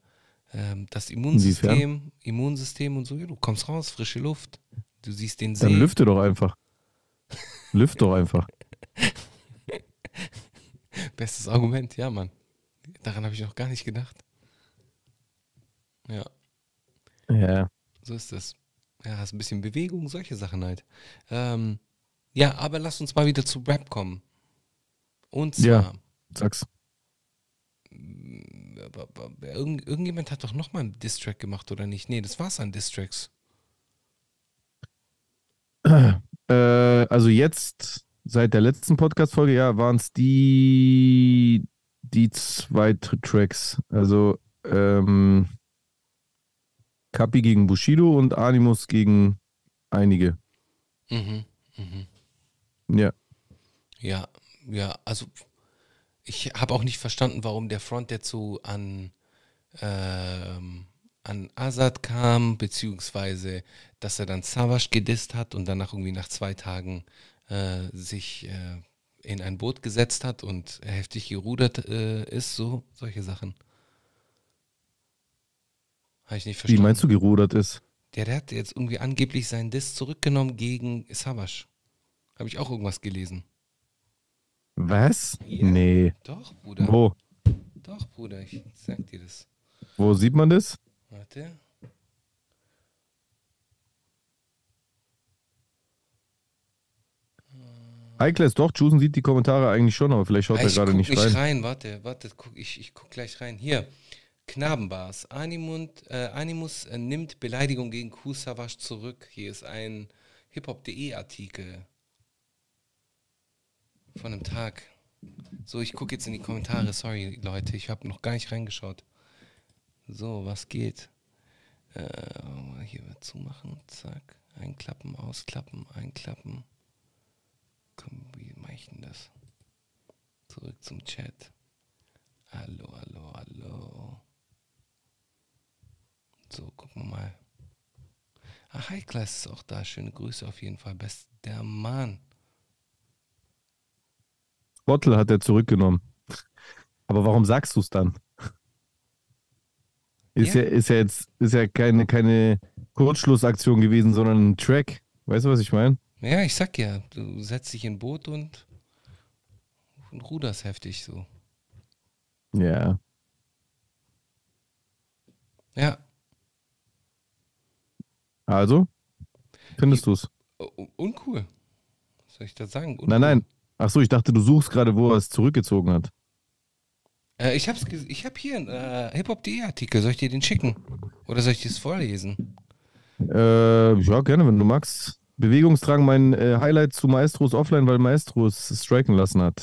äh, das Immunsystem, Inwiefern? Immunsystem und so. Du kommst raus, frische Luft. Du siehst den See. Dann lüfte doch einfach. Lüft doch einfach. Bestes Argument, ja, Mann. Daran habe ich noch gar nicht gedacht. Ja. Ja. So ist das. Ja, hast ein bisschen Bewegung, solche Sachen halt. Ähm, ja, aber lass uns mal wieder zu Rap kommen. Und zwar. Ja, sag's. irgend, irgendjemand hat doch nochmal einen Distrack gemacht, oder nicht? Nee, das war's an Distracks. Äh, also jetzt, seit der letzten Podcast-Folge, ja, waren es die, die zwei Tracks. Also ähm, Kapi gegen Bushido und Animus gegen einige. Mhm, mhm. Ja. Ja, ja, also ich habe auch nicht verstanden, warum der Front dazu an, ähm, an Azad kam, beziehungsweise dass er dann Savage gedisst hat und danach irgendwie nach zwei Tagen äh, sich äh, in ein Boot gesetzt hat und heftig gerudert äh, ist, so solche Sachen. Habe ich nicht verstanden. Wie meinst du gerudert ist? Der, der hat jetzt irgendwie angeblich seinen Diss zurückgenommen gegen Savage. Habe ich auch irgendwas gelesen. Was? Ja. Nee. Doch, Bruder. Wo? Doch, Bruder, ich sag dir das. Wo sieht man das? Warte. Eikles, doch, Jusen sieht die Kommentare eigentlich schon, aber vielleicht schaut er gerade nicht rein. Ich rein. Warte, warte, guck, ich, ich guck gleich rein. Hier, Knabenbars. Animund, äh, Animus äh, nimmt Beleidigung gegen Kusawasch zurück. Hier ist ein hiphop.de Artikel von einem Tag. So, ich gucke jetzt in die Kommentare. Sorry, Leute, ich habe noch gar nicht reingeschaut. So, was geht? Äh, hier wird zumachen. Zack. Einklappen, ausklappen, einklappen. Komm, wie mache ich denn das? Zurück zum Chat. Hallo, hallo, hallo. So, gucken wir mal. Ah, Heiklas ist auch da. Schöne Grüße auf jeden Fall. Best der Mann. Bottle hat er zurückgenommen. Aber warum sagst du es dann? Ist ja. ja. ist ja jetzt ist ja keine, keine Kurzschlussaktion gewesen, sondern ein Track. Weißt du, was ich meine? Ja, ich sag ja, du setzt dich in ein Boot und, und ruderst heftig so. Ja. Ja. Also, findest du es? Uncool. Was soll ich da sagen? Uncool. Nein, nein. Ach so, ich dachte, du suchst gerade, wo er es zurückgezogen hat. Äh, ich habe ich hab hier einen äh, Hip-Hop.de Artikel. Soll ich dir den schicken? Oder soll ich dir das vorlesen? Äh, ja, gerne, wenn du magst. Bewegungstragen mein äh, Highlight zu Maestros offline, weil Maestros striken lassen hat.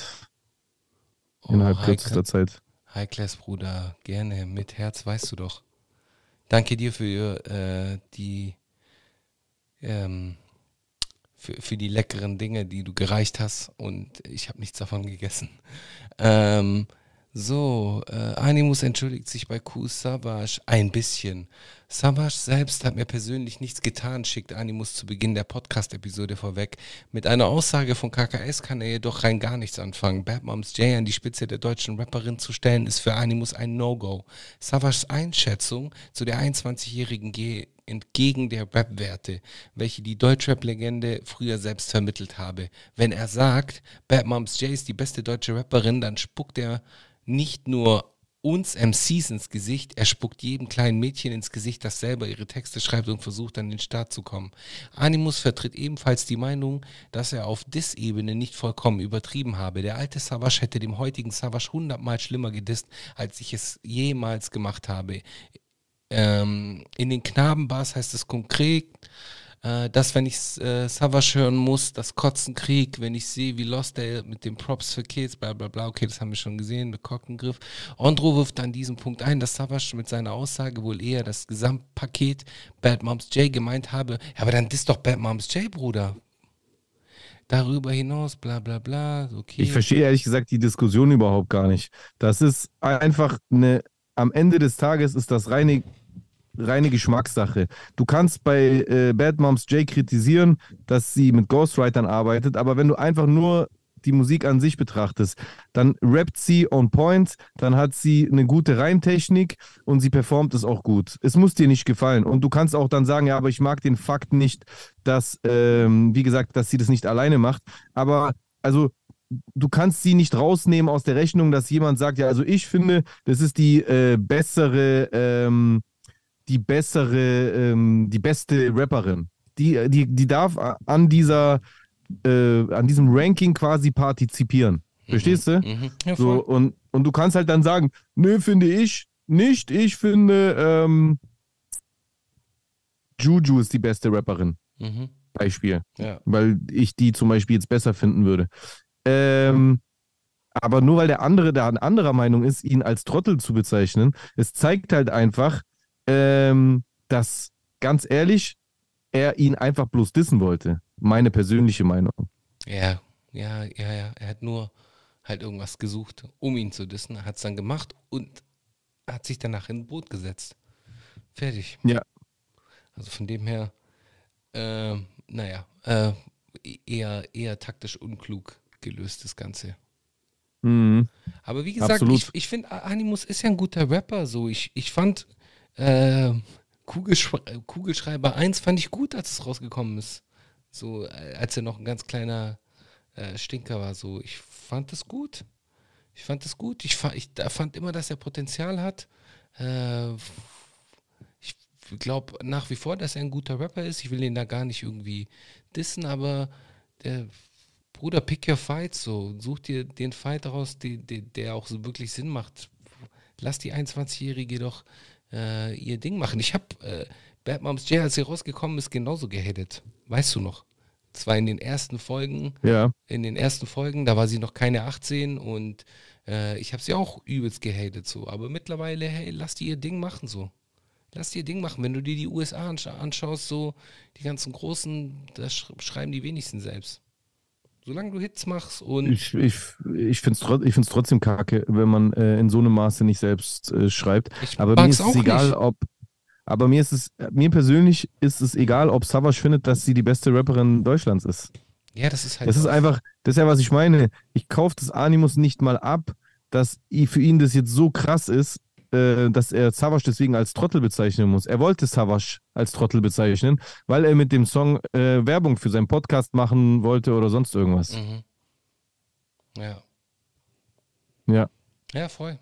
Innerhalb oh, kürzester Zeit. High Class, Bruder. Gerne. Mit Herz, weißt du doch. Danke dir für äh, die ähm, für, für die leckeren Dinge, die du gereicht hast und ich habe nichts davon gegessen. Ähm, so, äh, Animus entschuldigt sich bei Q Savage ein bisschen. Savage selbst hat mir persönlich nichts getan, schickt Animus zu Beginn der Podcast-Episode vorweg. Mit einer Aussage von KKS kann er jedoch rein gar nichts anfangen. Bad Moms J an die Spitze der deutschen Rapperin zu stellen, ist für Animus ein No-Go. Savages Einschätzung zu der 21-jährigen G entgegen der Rap-Werte, welche die Deutschrap-Legende früher selbst vermittelt habe. Wenn er sagt, Bad Moms J ist die beste deutsche Rapperin, dann spuckt er nicht nur uns MCs ins Gesicht, er spuckt jedem kleinen Mädchen ins Gesicht, das selber ihre Texte schreibt und versucht an den Start zu kommen. Animus vertritt ebenfalls die Meinung, dass er auf Diss-Ebene nicht vollkommen übertrieben habe. Der alte Savage hätte dem heutigen Savage hundertmal schlimmer gedisst, als ich es jemals gemacht habe. Ähm, in den Knabenbars heißt es konkret, äh, dass, wenn ich äh, Savage hören muss, das Kotzen Krieg, wenn ich sehe, wie Lost er mit den Props für Kids, bla bla bla, okay, das haben wir schon gesehen, mit Kockengriff. Andro wirft an diesem Punkt ein, dass Savage mit seiner Aussage wohl eher das Gesamtpaket Bad Moms J gemeint habe. Ja, aber dann ist doch Bad Moms J, Bruder darüber hinaus, bla bla bla. Okay. Ich verstehe ehrlich gesagt die Diskussion überhaupt gar nicht. Das ist einfach eine, am Ende des Tages ist das reine reine Geschmackssache. Du kannst bei äh, Bad Moms J kritisieren, dass sie mit Ghostwritern arbeitet, aber wenn du einfach nur die Musik an sich betrachtest, dann rappt sie on point, dann hat sie eine gute Reimtechnik und sie performt es auch gut. Es muss dir nicht gefallen. Und du kannst auch dann sagen, ja, aber ich mag den Fakt nicht, dass, ähm, wie gesagt, dass sie das nicht alleine macht. Aber also du kannst sie nicht rausnehmen aus der Rechnung, dass jemand sagt, ja, also ich finde, das ist die äh, bessere ähm, die bessere, ähm, die beste Rapperin. Die, die, die darf an dieser, äh, an diesem Ranking quasi partizipieren. Mhm. Verstehst du? Mhm. Ja, so, und, und du kannst halt dann sagen, nö, finde ich, nicht. Ich finde, ähm, Juju ist die beste Rapperin. Mhm. Beispiel. Ja. Weil ich die zum Beispiel jetzt besser finden würde. Ähm, aber nur weil der andere da an anderer Meinung ist, ihn als Trottel zu bezeichnen, es zeigt halt einfach, ähm, dass ganz ehrlich, er ihn einfach bloß dissen wollte. Meine persönliche Meinung. Ja, ja, ja, ja. Er hat nur halt irgendwas gesucht, um ihn zu dissen. Er hat es dann gemacht und hat sich danach in ein Boot gesetzt. Fertig. Ja. Also von dem her, äh, naja, äh, eher, eher taktisch unklug gelöst, das Ganze. Mhm. Aber wie gesagt, Absolut. ich, ich finde, Animus ist ja ein guter Rapper. So, ich, ich fand äh, Kugelschre Kugelschreiber 1 fand ich gut, als es rausgekommen ist. So, äh, als er noch ein ganz kleiner äh, Stinker war. So, ich fand das gut. Ich fand das gut. Ich, ich fand immer, dass er Potenzial hat. Äh, ich glaube nach wie vor, dass er ein guter Rapper ist. Ich will ihn da gar nicht irgendwie dissen, aber der Bruder, pick your fight so. Such dir den Fight raus, die, die, der auch so wirklich Sinn macht. Lass die 21-Jährige doch äh, ihr Ding machen. Ich habe äh, Bad Moms J, als sie rausgekommen ist, genauso gehatet. Weißt du noch? Zwar in den ersten Folgen. Ja. In den ersten Folgen, da war sie noch keine 18 und äh, ich habe sie auch übelst gehatet so. Aber mittlerweile, hey, lass die ihr Ding machen so. Lass die ihr Ding machen. Wenn du dir die USA anschaust, so die ganzen Großen, das schreiben die wenigsten selbst. Solange du Hits machst und. Ich, ich, ich finde es trot trotzdem kacke, wenn man äh, in so einem Maße nicht selbst äh, schreibt. Ich aber mir ist es egal, nicht. ob. Aber mir ist es, mir persönlich ist es egal, ob Savage findet, dass sie die beste Rapperin Deutschlands ist. Ja, das ist halt. Das ist einfach, das ist ja, was ich meine. Ich kaufe das Animus nicht mal ab, dass für ihn das jetzt so krass ist, äh, dass er Savage deswegen als Trottel bezeichnen muss. Er wollte Savage als Trottel bezeichnen, weil er mit dem Song äh, Werbung für seinen Podcast machen wollte oder sonst irgendwas. Mhm. Ja. Ja. Ja, voll.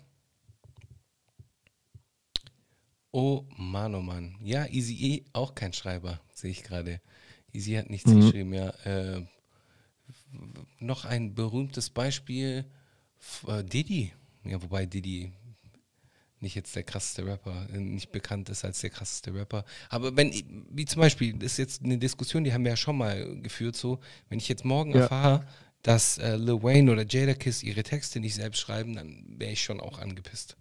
Oh Mann, oh Mann. Ja, Easy E, auch kein Schreiber, sehe ich gerade. Easy hat nichts mhm. geschrieben, ja. Äh, noch ein berühmtes Beispiel, äh, Diddy. Ja, wobei Diddy nicht jetzt der krasseste Rapper, äh, nicht bekannt ist als der krasseste Rapper. Aber wenn, wie zum Beispiel, das ist jetzt eine Diskussion, die haben wir ja schon mal geführt, so, wenn ich jetzt morgen ja. erfahre, dass äh, Lil Wayne oder Jadakiss ihre Texte nicht selbst schreiben, dann wäre ich schon auch angepisst.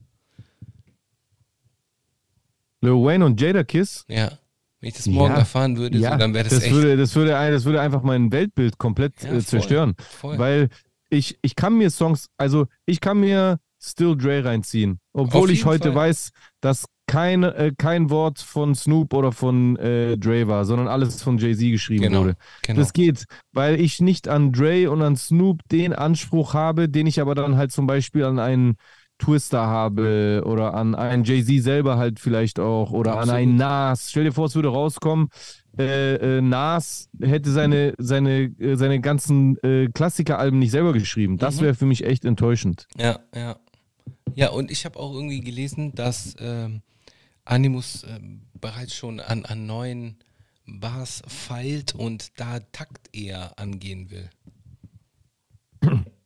Lil Wayne und Jadakiss? Ja. Wenn ich das morgen ja, erfahren würde, ja, so, dann wäre das, das echt. Würde, das, würde, das würde einfach mein Weltbild komplett ja, äh, zerstören. Voll. Weil ich, ich kann mir Songs, also ich kann mir Still Dre reinziehen. Obwohl ich heute Fall. weiß, dass kein, äh, kein Wort von Snoop oder von äh, Dre war, sondern alles von Jay-Z geschrieben genau, wurde. Genau. Das geht, weil ich nicht an Dre und an Snoop den Anspruch habe, den ich aber dann halt zum Beispiel an einen Twister habe oder an einen Jay-Z selber halt vielleicht auch oder Absolut. an einen Nas. Stell dir vor, es würde rauskommen, äh, äh, Nas hätte seine, seine, äh, seine ganzen äh, Klassikeralben nicht selber geschrieben. Das mhm. wäre für mich echt enttäuschend. Ja, ja. Ja, und ich habe auch irgendwie gelesen, dass ähm, Animus äh, bereits schon an, an neuen Bars feilt und da Takt eher angehen will.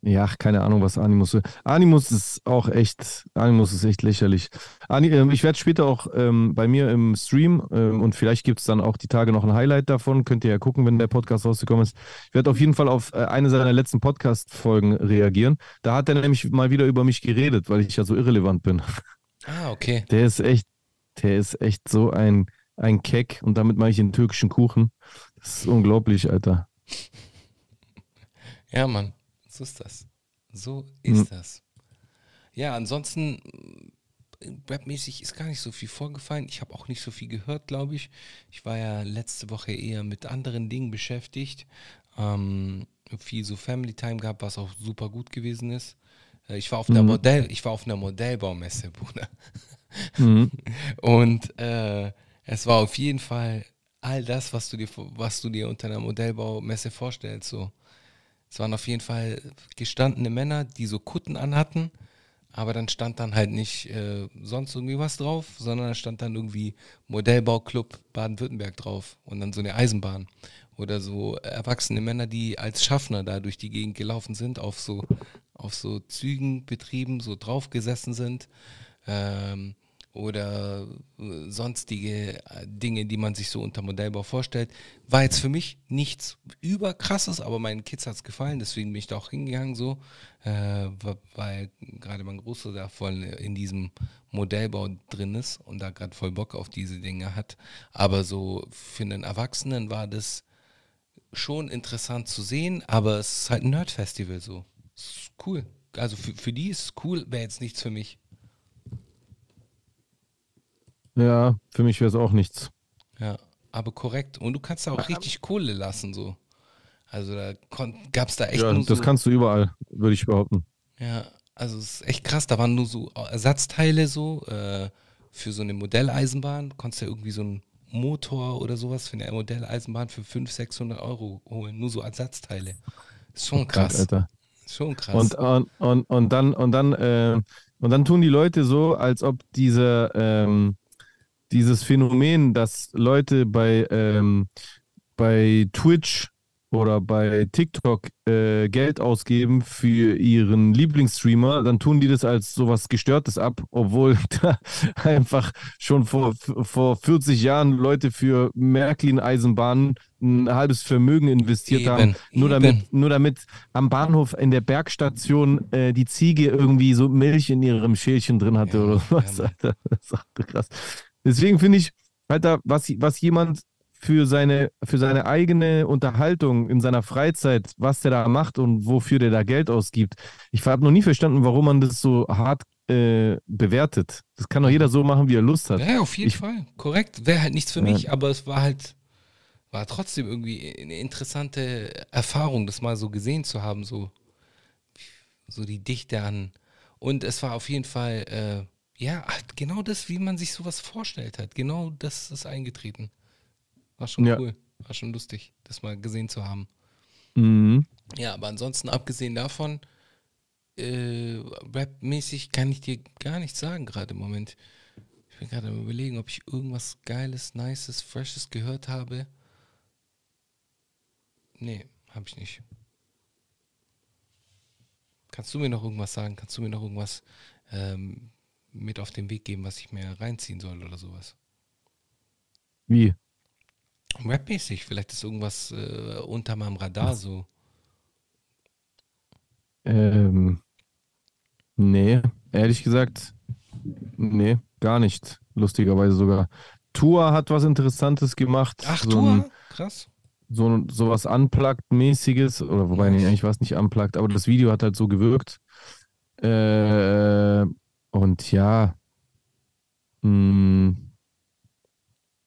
Ja, keine Ahnung, was Animus ist. Animus ist auch echt, Animus ist echt lächerlich. Ähm, ich werde später auch ähm, bei mir im Stream ähm, und vielleicht gibt es dann auch die Tage noch ein Highlight davon. Könnt ihr ja gucken, wenn der Podcast rausgekommen ist. Ich werde auf jeden Fall auf äh, eine seiner letzten Podcast-Folgen reagieren. Da hat er nämlich mal wieder über mich geredet, weil ich ja so irrelevant bin. Ah, okay. Der ist echt, der ist echt so ein, ein Keck und damit mache ich den türkischen Kuchen. Das ist unglaublich, Alter. Ja, Mann. So ist das. So ist mhm. das. Ja, ansonsten webmäßig ist gar nicht so viel vorgefallen. Ich habe auch nicht so viel gehört, glaube ich. Ich war ja letzte Woche eher mit anderen Dingen beschäftigt. Ähm, viel so Family Time gehabt, was auch super gut gewesen ist. Äh, ich war auf mhm. der Modell, ich war auf einer Modellbaumesse, Bruder. Mhm. Und äh, es war auf jeden Fall all das, was du dir, was du dir unter einer Modellbaumesse vorstellst. So es waren auf jeden Fall gestandene Männer, die so Kutten anhatten, aber dann stand dann halt nicht äh, sonst irgendwie was drauf, sondern da stand dann irgendwie Modellbauclub Baden-Württemberg drauf und dann so eine Eisenbahn. Oder so erwachsene Männer, die als Schaffner da durch die Gegend gelaufen sind, auf so, auf so Zügen betrieben, so draufgesessen sind. Ähm, oder äh, sonstige äh, Dinge, die man sich so unter Modellbau vorstellt. War jetzt für mich nichts überkrasses, aber meinen Kids hat es gefallen, deswegen bin ich da auch hingegangen so, äh, weil gerade mein Großer da voll in diesem Modellbau drin ist und da gerade voll Bock auf diese Dinge hat. Aber so für einen Erwachsenen war das schon interessant zu sehen, aber es ist halt ein Nerd-Festival so. Ist cool. Also für, für die ist es cool, wäre jetzt nichts für mich. Ja, für mich wäre es auch nichts. Ja, aber korrekt. Und du kannst da auch richtig Kohle lassen, so. Also da gab es da echt. Ja, das so, kannst du überall, würde ich behaupten. Ja, also es ist echt krass. Da waren nur so Ersatzteile so äh, für so eine Modelleisenbahn. Konntest du ja irgendwie so einen Motor oder sowas für eine Modelleisenbahn für 500, 600 Euro holen. Nur so Ersatzteile. Ist schon krass. Alter. Ist schon krass. Und, und, und, und dann, und dann, äh, und dann tun die Leute so, als ob diese, ähm, dieses Phänomen, dass Leute bei, ähm, bei Twitch oder bei TikTok äh, Geld ausgeben für ihren Lieblingsstreamer, dann tun die das als sowas Gestörtes ab, obwohl da einfach schon vor, vor 40 Jahren Leute für Märklin-Eisenbahnen ein halbes Vermögen investiert eben, haben, nur damit, nur damit am Bahnhof in der Bergstation äh, die Ziege irgendwie so Milch in ihrem Schälchen drin hatte ja, oder was. Ja, Alter, das ist krass. Deswegen finde ich, Alter, was, was jemand für seine, für seine eigene Unterhaltung in seiner Freizeit, was der da macht und wofür der da Geld ausgibt. Ich habe noch nie verstanden, warum man das so hart äh, bewertet. Das kann doch jeder so machen, wie er Lust hat. Ja, auf jeden ich, Fall. Korrekt. Wäre halt nichts für ja. mich, aber es war halt, war trotzdem irgendwie eine interessante Erfahrung, das mal so gesehen zu haben, so, so die Dichte an. Und es war auf jeden Fall, äh, ja, genau das, wie man sich sowas vorstellt hat. Genau das ist eingetreten. War schon ja. cool. War schon lustig, das mal gesehen zu haben. Mhm. Ja, aber ansonsten, abgesehen davon, äh, Rap-mäßig kann ich dir gar nichts sagen gerade im Moment. Ich bin gerade am überlegen, ob ich irgendwas Geiles, Nices, Freshes gehört habe. Nee, habe ich nicht. Kannst du mir noch irgendwas sagen? Kannst du mir noch irgendwas ähm, mit auf den Weg geben, was ich mir reinziehen soll oder sowas? Wie? Rapmäßig, vielleicht ist irgendwas äh, unter meinem Radar so. Ähm, nee, ehrlich gesagt, nee, gar nicht. Lustigerweise sogar. Tour hat was Interessantes gemacht. Ach, so Tour? Ein, Krass. So, so was Unplugged-mäßiges, oder wobei, nee, eigentlich war es nicht Unplugged, aber das Video hat halt so gewirkt. Äh, und ja, mh, hm,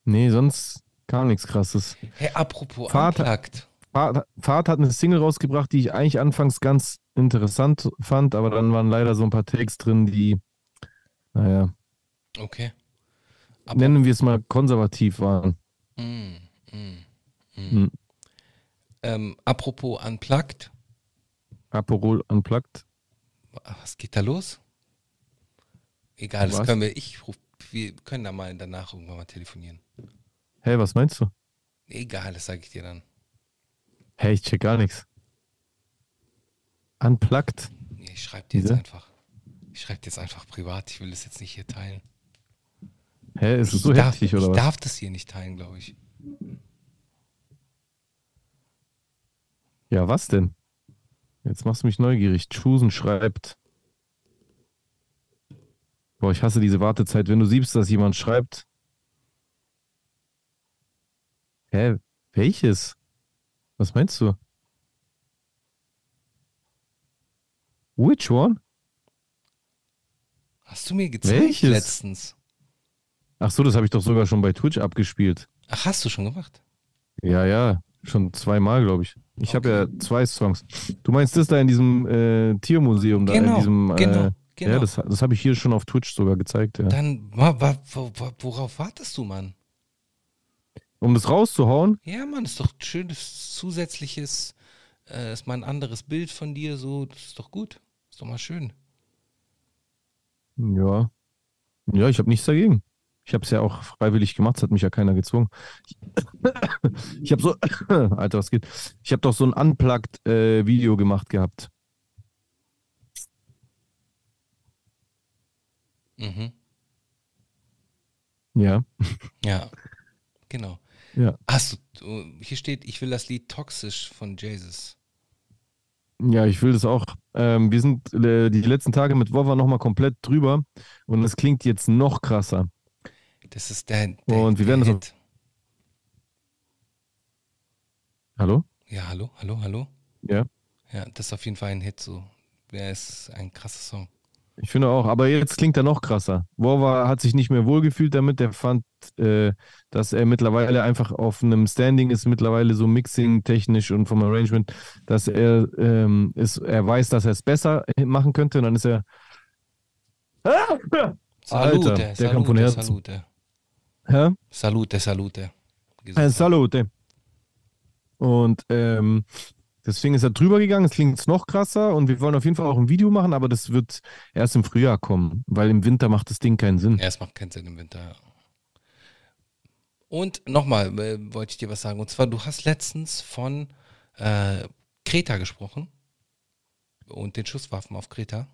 nee, sonst Gar nichts krasses. Hey, apropos Fahrt, Unplugged. Fahrt, Fahrt hat eine Single rausgebracht, die ich eigentlich anfangs ganz interessant fand, aber dann waren leider so ein paar Takes drin, die, naja. Okay. Aber nennen wir es mal konservativ waren. Mm, mm, mm. mm. Ähm, apropos Unplugged. Aperol Unplugged. Was geht da los? Egal, Was? das können wir, ich ruf, wir können da mal danach irgendwann mal telefonieren. Hey, was meinst du? Egal, das sage ich dir dann. Hey, ich check gar nichts. Unplugged? Nee, ich schreibe dir jetzt einfach. Ich schreibe dir jetzt einfach privat. Ich will das jetzt nicht hier teilen. Hä, ist es so darf, heftig oder ich was? Ich darf das hier nicht teilen, glaube ich. Ja, was denn? Jetzt machst du mich neugierig. Chusen schreibt. Boah, ich hasse diese Wartezeit. Wenn du siehst, dass jemand schreibt, Hä? Welches? Was meinst du? Which one? Hast du mir gezeigt Welches? letztens? Ach so, das habe ich doch sogar schon bei Twitch abgespielt. Ach, hast du schon gemacht? Ja, ja, schon zweimal, glaube ich. Ich okay. habe ja zwei Songs. Du meinst das da in diesem äh, Tiermuseum, da genau, in diesem. Äh, genau. Ja, das, das habe ich hier schon auf Twitch sogar gezeigt. Ja. Dann, worauf wartest du, Mann? Um das rauszuhauen? Ja, Mann, ist doch schönes zusätzliches, äh, ist mal ein anderes Bild von dir, so, das ist doch gut. Ist doch mal schön. Ja. Ja, ich habe nichts dagegen. Ich habe es ja auch freiwillig gemacht, es hat mich ja keiner gezwungen. Ich, ich habe so, Alter, was geht? Ich habe doch so ein Unplugged-Video äh, gemacht gehabt. Mhm. Ja. Ja, genau. Ja. Hast du, hier steht, ich will das Lied Toxisch von Jesus. Ja, ich will das auch. Ähm, wir sind äh, die letzten Tage mit Wova nochmal komplett drüber und es klingt jetzt noch krasser. Das ist der, der Und wir werden das Hit. Hallo? Ja, hallo, hallo, hallo. Ja. Ja, das ist auf jeden Fall ein Hit so. Der ist ein krasser Song. Ich finde auch, aber jetzt klingt er noch krasser. Wova hat sich nicht mehr wohlgefühlt damit. Der fand, äh, dass er mittlerweile einfach auf einem Standing ist, mittlerweile so mixing-technisch und vom Arrangement, dass er ähm, ist, er weiß, dass er es besser machen könnte und dann ist er. Alter, Salute, der kam von salute, Herzen. salute. Hä? Salute, salute. Äh, Salute. Und ähm, deswegen ist er drüber gegangen. Es klingt jetzt noch krasser und wir wollen auf jeden Fall auch ein Video machen, aber das wird erst im Frühjahr kommen, weil im Winter macht das Ding keinen Sinn. Ja, es macht keinen Sinn im Winter. ja. Und nochmal äh, wollte ich dir was sagen. Und zwar, du hast letztens von äh, Kreta gesprochen und den Schusswaffen auf Kreta.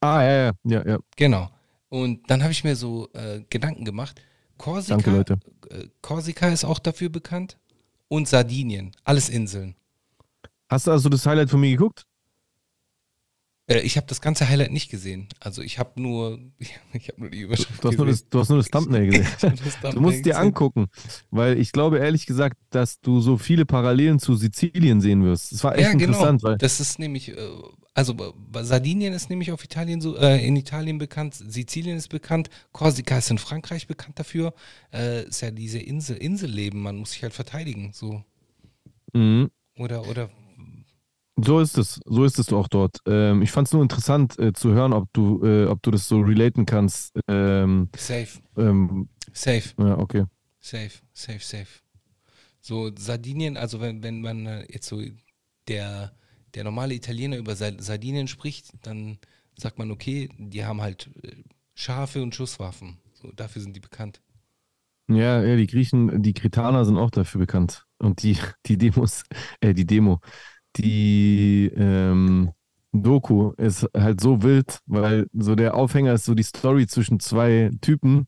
Ah, ja, ja, ja, ja. Genau. Und dann habe ich mir so äh, Gedanken gemacht. Korsika, Danke, Leute. Äh, Korsika ist auch dafür bekannt. Und Sardinien. Alles Inseln. Hast du also das Highlight von mir geguckt? Äh, ich habe das ganze Highlight nicht gesehen. Also ich habe nur, ich habe nur die Überschrift Du hast, nur das, du hast nur das Thumbnail gesehen. Hab das Thumbnail Du musst dir gesehen. angucken, weil ich glaube ehrlich gesagt, dass du so viele Parallelen zu Sizilien sehen wirst. Das war echt Ja, genau. interessant, weil Das ist nämlich, äh, also Sardinien ist nämlich auf Italien so, äh, in Italien bekannt, Sizilien ist bekannt, Korsika ist in Frankreich bekannt dafür. Äh, ist ja diese Insel, Inselleben, man muss sich halt verteidigen, so. Mhm. Oder, oder, so ist es, so ist es auch dort. Ähm, ich fand es nur interessant äh, zu hören, ob du, äh, ob du das so relaten kannst. Ähm, safe, ähm, safe, ja, okay. safe, safe, safe. So Sardinien, also wenn, wenn man äh, jetzt so der, der normale Italiener über Sa- Sardinien spricht, dann sagt man, okay, die haben halt äh, Schafe und Schusswaffen. So, dafür sind die bekannt. Ja, ja, die Griechen, die Kretaner sind auch dafür bekannt. Und die, die Demos, äh, die Demo, die ähm, Doku ist halt so wild, weil so der Aufhänger ist so die Story zwischen zwei Typen,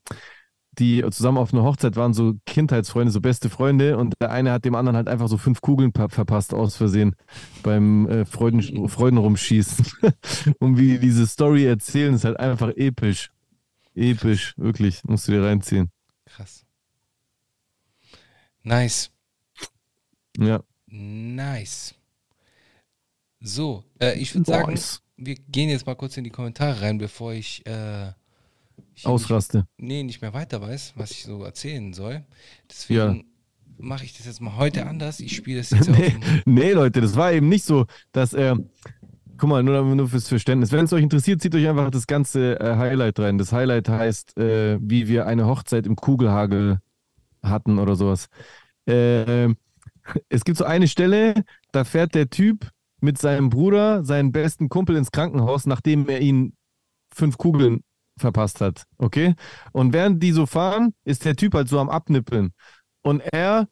die zusammen auf einer Hochzeit waren, so Kindheitsfreunde, so beste Freunde. Und der eine hat dem anderen halt einfach so fünf Kugeln pa- verpasst aus Versehen beim äh, Freuden, Freudenrumschießen. Und wie die diese Story erzählen, ist halt einfach episch. Episch, wirklich. Musst du dir reinziehen. Krass. Nice. Ja. Nice. So, äh, ich würde sagen, wir gehen jetzt mal kurz in die Kommentare rein, bevor ich, äh, ich Ausraste. Nicht, nee, nicht mehr weiter weiß, was ich so erzählen soll. Deswegen mache ich das jetzt mal heute anders. Ich spiele das jetzt Nee, nee, Leute, das war eben nicht so, dass er. Guck mal, nur, nur fürs Verständnis. Wenn es euch interessiert, zieht euch einfach das ganze äh, Highlight rein. Das Highlight heißt, äh, wie wir eine Hochzeit im Kugelhagel hatten oder sowas. Äh, es gibt so eine Stelle, da fährt der Typ mit seinem Bruder, seinen besten Kumpel ins Krankenhaus, nachdem er ihn fünf Kugeln verpasst hat. Okay? Und während die so fahren, ist der Typ halt so am Abnippeln. Und er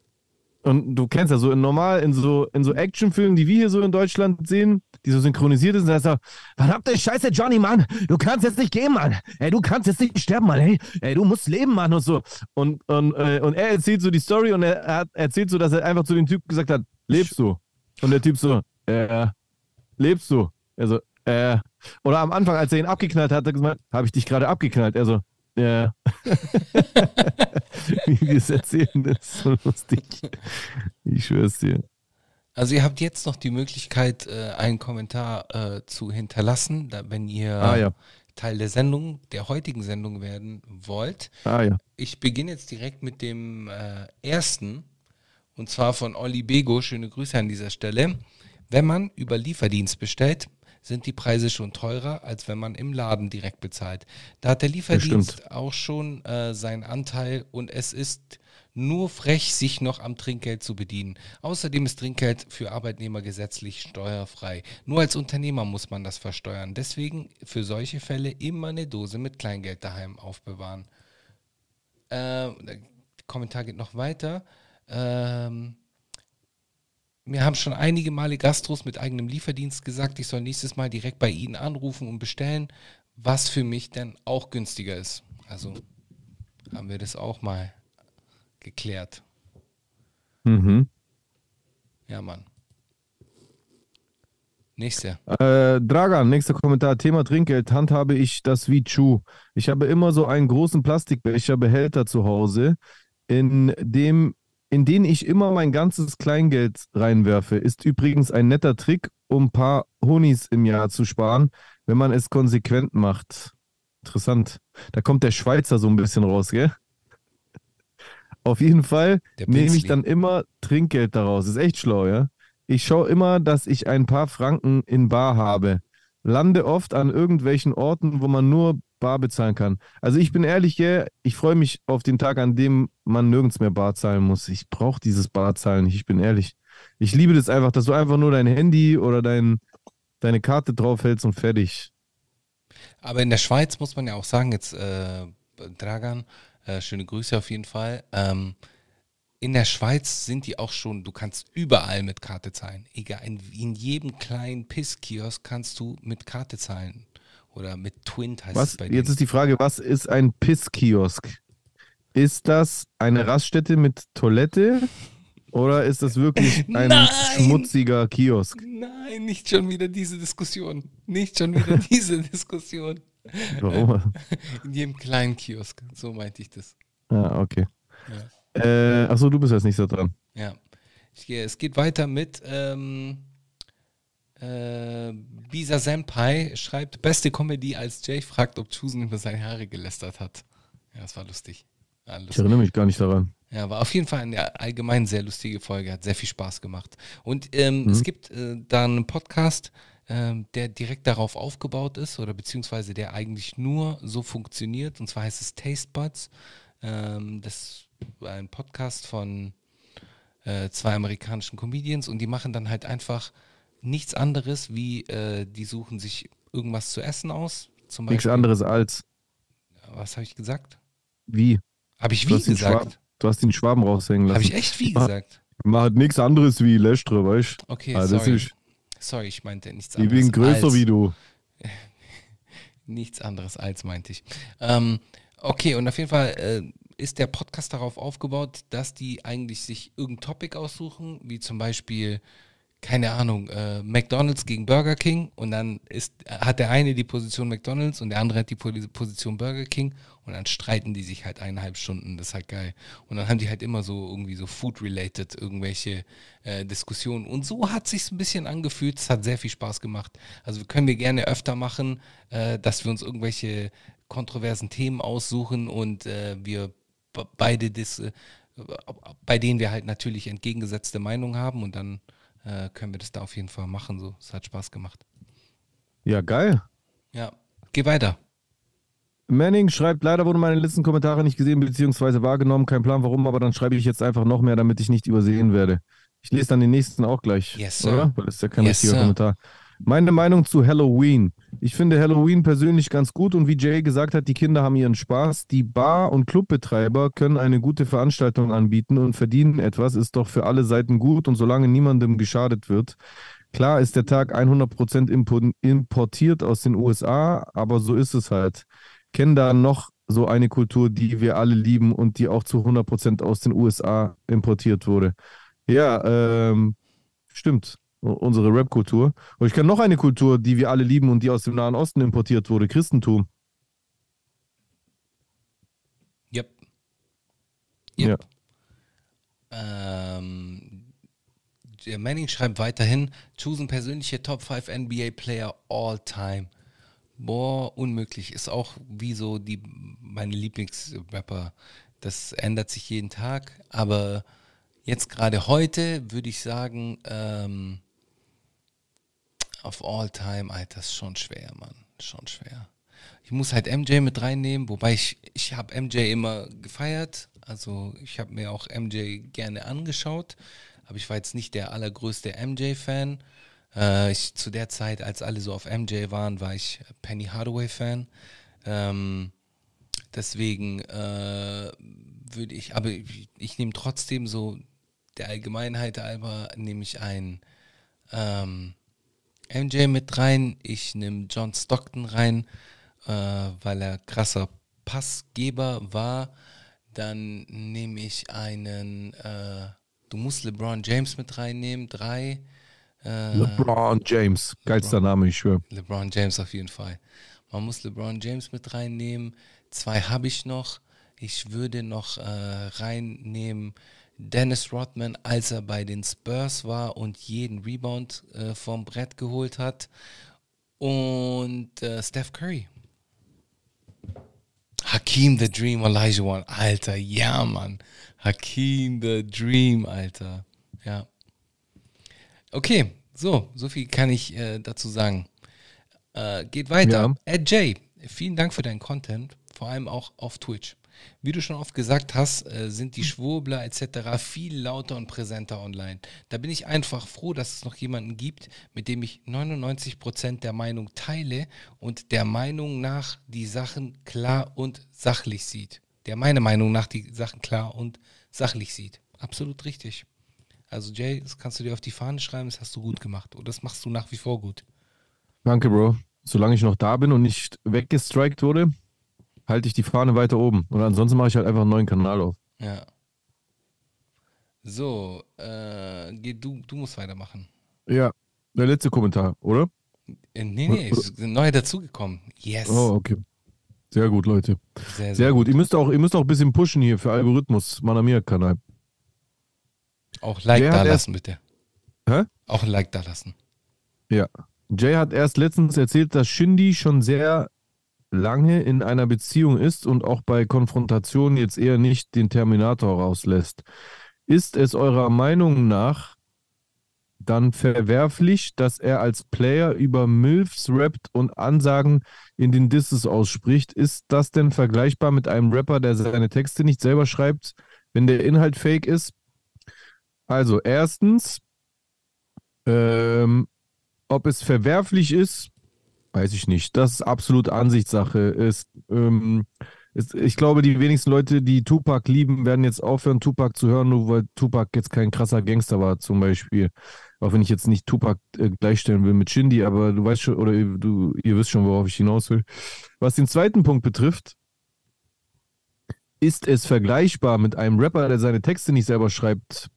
und du kennst ja so in normal, in so, in so Actionfilmen, die wir hier so in Deutschland sehen, die so synchronisiert sind, da ist er, verdammte Scheiße, Johnny, Mann, du kannst jetzt nicht gehen, Mann. Ey, du kannst jetzt nicht sterben, Mann. Ey, ey du musst leben, Mann, und so. Und, und, äh, und er erzählt so die Story und er, er erzählt so, dass er einfach zu dem Typ gesagt hat, lebst du? Und der Typ so, äh, lebst du? Er so, äh. Oder am Anfang, als er ihn abgeknallt hat, hat er gesagt, habe ich dich gerade abgeknallt? Er so, ja. Wie wir es erzählen, das ist so lustig. Ich schwör's dir. Also ihr habt jetzt noch die Möglichkeit, äh, einen Kommentar äh, zu hinterlassen, wenn ihr Ah, ja. Teil der Sendung, der heutigen Sendung werden wollt. Ah ja. Ich beginne jetzt direkt mit dem äh, ersten, und zwar von Olli Bego. Schöne Grüße an dieser Stelle. Wenn man über Lieferdienst bestellt, sind die Preise schon teurer, als wenn man im Laden direkt bezahlt. Da hat der Lieferdienst auch schon äh, seinen Anteil und es ist nur frech, sich noch am Trinkgeld zu bedienen. Außerdem ist Trinkgeld für Arbeitnehmer gesetzlich steuerfrei. Nur als Unternehmer muss man das versteuern. Deswegen für solche Fälle immer eine Dose mit Kleingeld daheim aufbewahren. Äh, der Kommentar geht noch weiter. Ähm, mir haben schon einige Male Gastros mit eigenem Lieferdienst gesagt, ich soll nächstes Mal direkt bei ihnen anrufen und bestellen, was für mich dann auch günstiger ist. Also haben wir das auch mal geklärt. Mhm. Ja, Mann. Nächste. Äh, Dragan, nächster Kommentar. Thema Trinkgeld. Handhabe ich das wie Chu. Ich habe immer so einen großen Plastikbecher, Behälter zu Hause, in dem in den ich immer mein ganzes Kleingeld reinwerfe. Ist übrigens ein netter Trick, um ein paar Honis im Jahr zu sparen, wenn man es konsequent macht. Interessant. Da kommt der Schweizer so ein bisschen raus, gell? Auf jeden Fall nehme ich dann immer Trinkgeld daraus. Ist echt schlau, ja? Ich schaue immer, dass ich ein paar Franken in Bar habe. Lande oft an irgendwelchen Orten, wo man nur bar bezahlen kann. Also ich bin ehrlich, yeah, ich freue mich auf den Tag, an dem man nirgends mehr bar zahlen muss. Ich brauche dieses Barzahlen nicht, ich bin ehrlich. Ich liebe das einfach, dass du einfach nur dein Handy oder dein, deine Karte draufhältst und fertig. Aber in der Schweiz muss man ja auch sagen, jetzt äh, Dragan, äh, schöne Grüße auf jeden Fall. Ähm, in der Schweiz sind die auch schon, du kannst überall mit Karte zahlen. Egal, in, in jedem kleinen Pisskiosk kannst du mit Karte zahlen. Oder mit Twint heißt was, es bei dir. Jetzt ist die Frage, was ist ein Pisskiosk? Ist das eine Raststätte mit Toilette? Oder ist das wirklich ein Nein! schmutziger Kiosk? Nein, nicht schon wieder diese Diskussion. Nicht schon wieder diese Diskussion. Warum? In jedem kleinen Kiosk. So meinte ich das. Ah, okay. Ja. Äh, achso, du bist jetzt nicht so dran. Ja. Ich, es geht weiter mit ähm, äh, Bisa Senpai schreibt, beste Comedy, als Jay fragt, ob Chusen über seine Haare gelästert hat. Ja, das war lustig. Ja, lustig. Ich erinnere mich gar nicht daran. Ja, war auf jeden Fall eine allgemein sehr lustige Folge, hat sehr viel Spaß gemacht. Und ähm, mhm. es gibt äh, da einen Podcast, ähm, der direkt darauf aufgebaut ist oder beziehungsweise der eigentlich nur so funktioniert. Und zwar heißt es Taste Buds. Ähm, das war ein Podcast von äh, zwei amerikanischen Comedians und die machen dann halt einfach nichts anderes wie, äh, die suchen sich irgendwas zu essen aus. Zum Nichts anderes als. Was habe ich gesagt? Wie? Habe ich wie gesagt? du hast den Schwaben raushängen lassen. Habe ich echt wie gesagt? Macht nichts anderes wie Lestre, weißt du? Okay, also sorry. Ist, sorry, ich meinte nichts anderes. Ich bin größer als, wie du. nichts anderes als, meinte ich. Ähm, okay, und auf jeden Fall äh, ist der Podcast darauf aufgebaut, dass die eigentlich sich irgendein Topic aussuchen, wie zum Beispiel keine Ahnung, äh, McDonalds gegen Burger King und dann ist, hat der eine die Position McDonalds und der andere hat die Position Burger King und dann streiten die sich halt eineinhalb Stunden, das ist halt geil. Und dann haben die halt immer so irgendwie so Food-related irgendwelche äh, Diskussionen und so hat sich ein bisschen angefühlt, es hat sehr viel Spaß gemacht. Also können wir gerne öfter machen, äh, dass wir uns irgendwelche kontroversen Themen aussuchen und äh, wir beide das, äh, bei denen wir halt natürlich entgegengesetzte Meinungen haben und dann äh, können wir das da auf jeden Fall machen. So, es hat Spaß gemacht. Ja, geil. Ja, geh weiter. Manning schreibt, leider wurden meine letzten Kommentare nicht gesehen bzw. wahrgenommen. Kein Plan warum, aber dann schreibe ich jetzt einfach noch mehr, damit ich nicht übersehen werde. Ich lese dann den nächsten auch gleich, yes, sir. oder? Weil das ist ja kein yes, richtiger sir. Kommentar. Meine Meinung zu Halloween. Ich finde Halloween persönlich ganz gut und wie Jay gesagt hat, die Kinder haben ihren Spaß. Die Bar- und Clubbetreiber können eine gute Veranstaltung anbieten und verdienen etwas, ist doch für alle Seiten gut und solange niemandem geschadet wird. Klar ist der Tag 100% importiert aus den USA, aber so ist es halt. Kennen da noch so eine Kultur, die wir alle lieben und die auch zu 100% aus den USA importiert wurde. Ja, ähm, stimmt unsere Rap-Kultur. Und ich kenne noch eine Kultur, die wir alle lieben und die aus dem Nahen Osten importiert wurde, Christentum. Yep. Yep. Ja. Ähm, Manning schreibt weiterhin, choosen persönliche Top 5 NBA Player all time. Boah, unmöglich. Ist auch wie so die, meine Lieblingsrapper. Das ändert sich jeden Tag, aber jetzt gerade heute würde ich sagen, ähm, auf all time, Alter, ist schon schwer, Mann. Schon schwer. Ich muss halt MJ mit reinnehmen, wobei ich, ich habe MJ immer gefeiert. Also ich habe mir auch MJ gerne angeschaut, aber ich war jetzt nicht der allergrößte MJ-Fan. Äh, zu der Zeit, als alle so auf MJ waren, war ich Penny Hardaway-Fan. Ähm, deswegen äh, würde ich, aber ich, ich nehme trotzdem so der Allgemeinheit halber, nehme ich ein ähm, MJ mit rein, ich nehme John Stockton rein, äh, weil er krasser Passgeber war. Dann nehme ich einen, äh, du musst LeBron James mit reinnehmen, drei. Äh, LeBron James, geilster LeBron, Name, ich schwöre. LeBron James auf jeden Fall. Man muss LeBron James mit reinnehmen. Zwei habe ich noch. Ich würde noch äh, reinnehmen Dennis Rodman, als er bei den Spurs war und jeden Rebound äh, vom Brett geholt hat. Und äh, Steph Curry. Hakim the Dream, Elijah One. Alter, ja, Mann. Hakim the Dream, Alter. Ja. Okay, so, so viel kann ich äh, dazu sagen. Äh, geht weiter. Ja. Ed J, vielen Dank für deinen Content, vor allem auch auf Twitch. Wie du schon oft gesagt hast, äh, sind die Schwurbler etc. viel lauter und präsenter online. Da bin ich einfach froh, dass es noch jemanden gibt, mit dem ich 99% der Meinung teile und der Meinung nach die Sachen klar und sachlich sieht. Der meiner Meinung nach die Sachen klar und sachlich sieht. Absolut richtig. Also Jay, das kannst du dir auf die Fahne schreiben, das hast du gut gemacht. Und das machst du nach wie vor gut. Danke, Bro. Solange ich noch da bin und nicht weggestrikt wurde, halte ich die Fahne weiter oben. Und ansonsten mache ich halt einfach einen neuen Kanal auf. Ja. So, äh, geh, du, du musst weitermachen. Ja, der letzte Kommentar, oder? Äh, nee, nee, es sind neue dazugekommen. Yes. Oh, okay. Sehr gut, Leute. Sehr, sehr, sehr gut. gut. Ihr müsst auch, ihr müsst auch ein bisschen pushen hier für Algorithmus, Manamia-Kanal. Auch Like Jay da lassen, erst, bitte. Hä? Auch ein Like da lassen. Ja. Jay hat erst letztens erzählt, dass Shindy schon sehr lange in einer Beziehung ist und auch bei Konfrontationen jetzt eher nicht den Terminator rauslässt. Ist es eurer Meinung nach dann verwerflich, dass er als Player über Milfs rappt und Ansagen in den Disses ausspricht? Ist das denn vergleichbar mit einem Rapper, der seine Texte nicht selber schreibt, wenn der Inhalt fake ist? Also erstens, ähm, ob es verwerflich ist, weiß ich nicht. Das ist absolut Ansichtssache. Ist, ähm, ist, ich glaube, die wenigsten Leute, die Tupac lieben, werden jetzt aufhören, Tupac zu hören, nur weil Tupac jetzt kein krasser Gangster war, zum Beispiel. Auch wenn ich jetzt nicht Tupac äh, gleichstellen will mit Shindy, aber du weißt schon, oder du, ihr wisst schon, worauf ich hinaus will. Was den zweiten Punkt betrifft, ist es vergleichbar mit einem Rapper, der seine Texte nicht selber schreibt,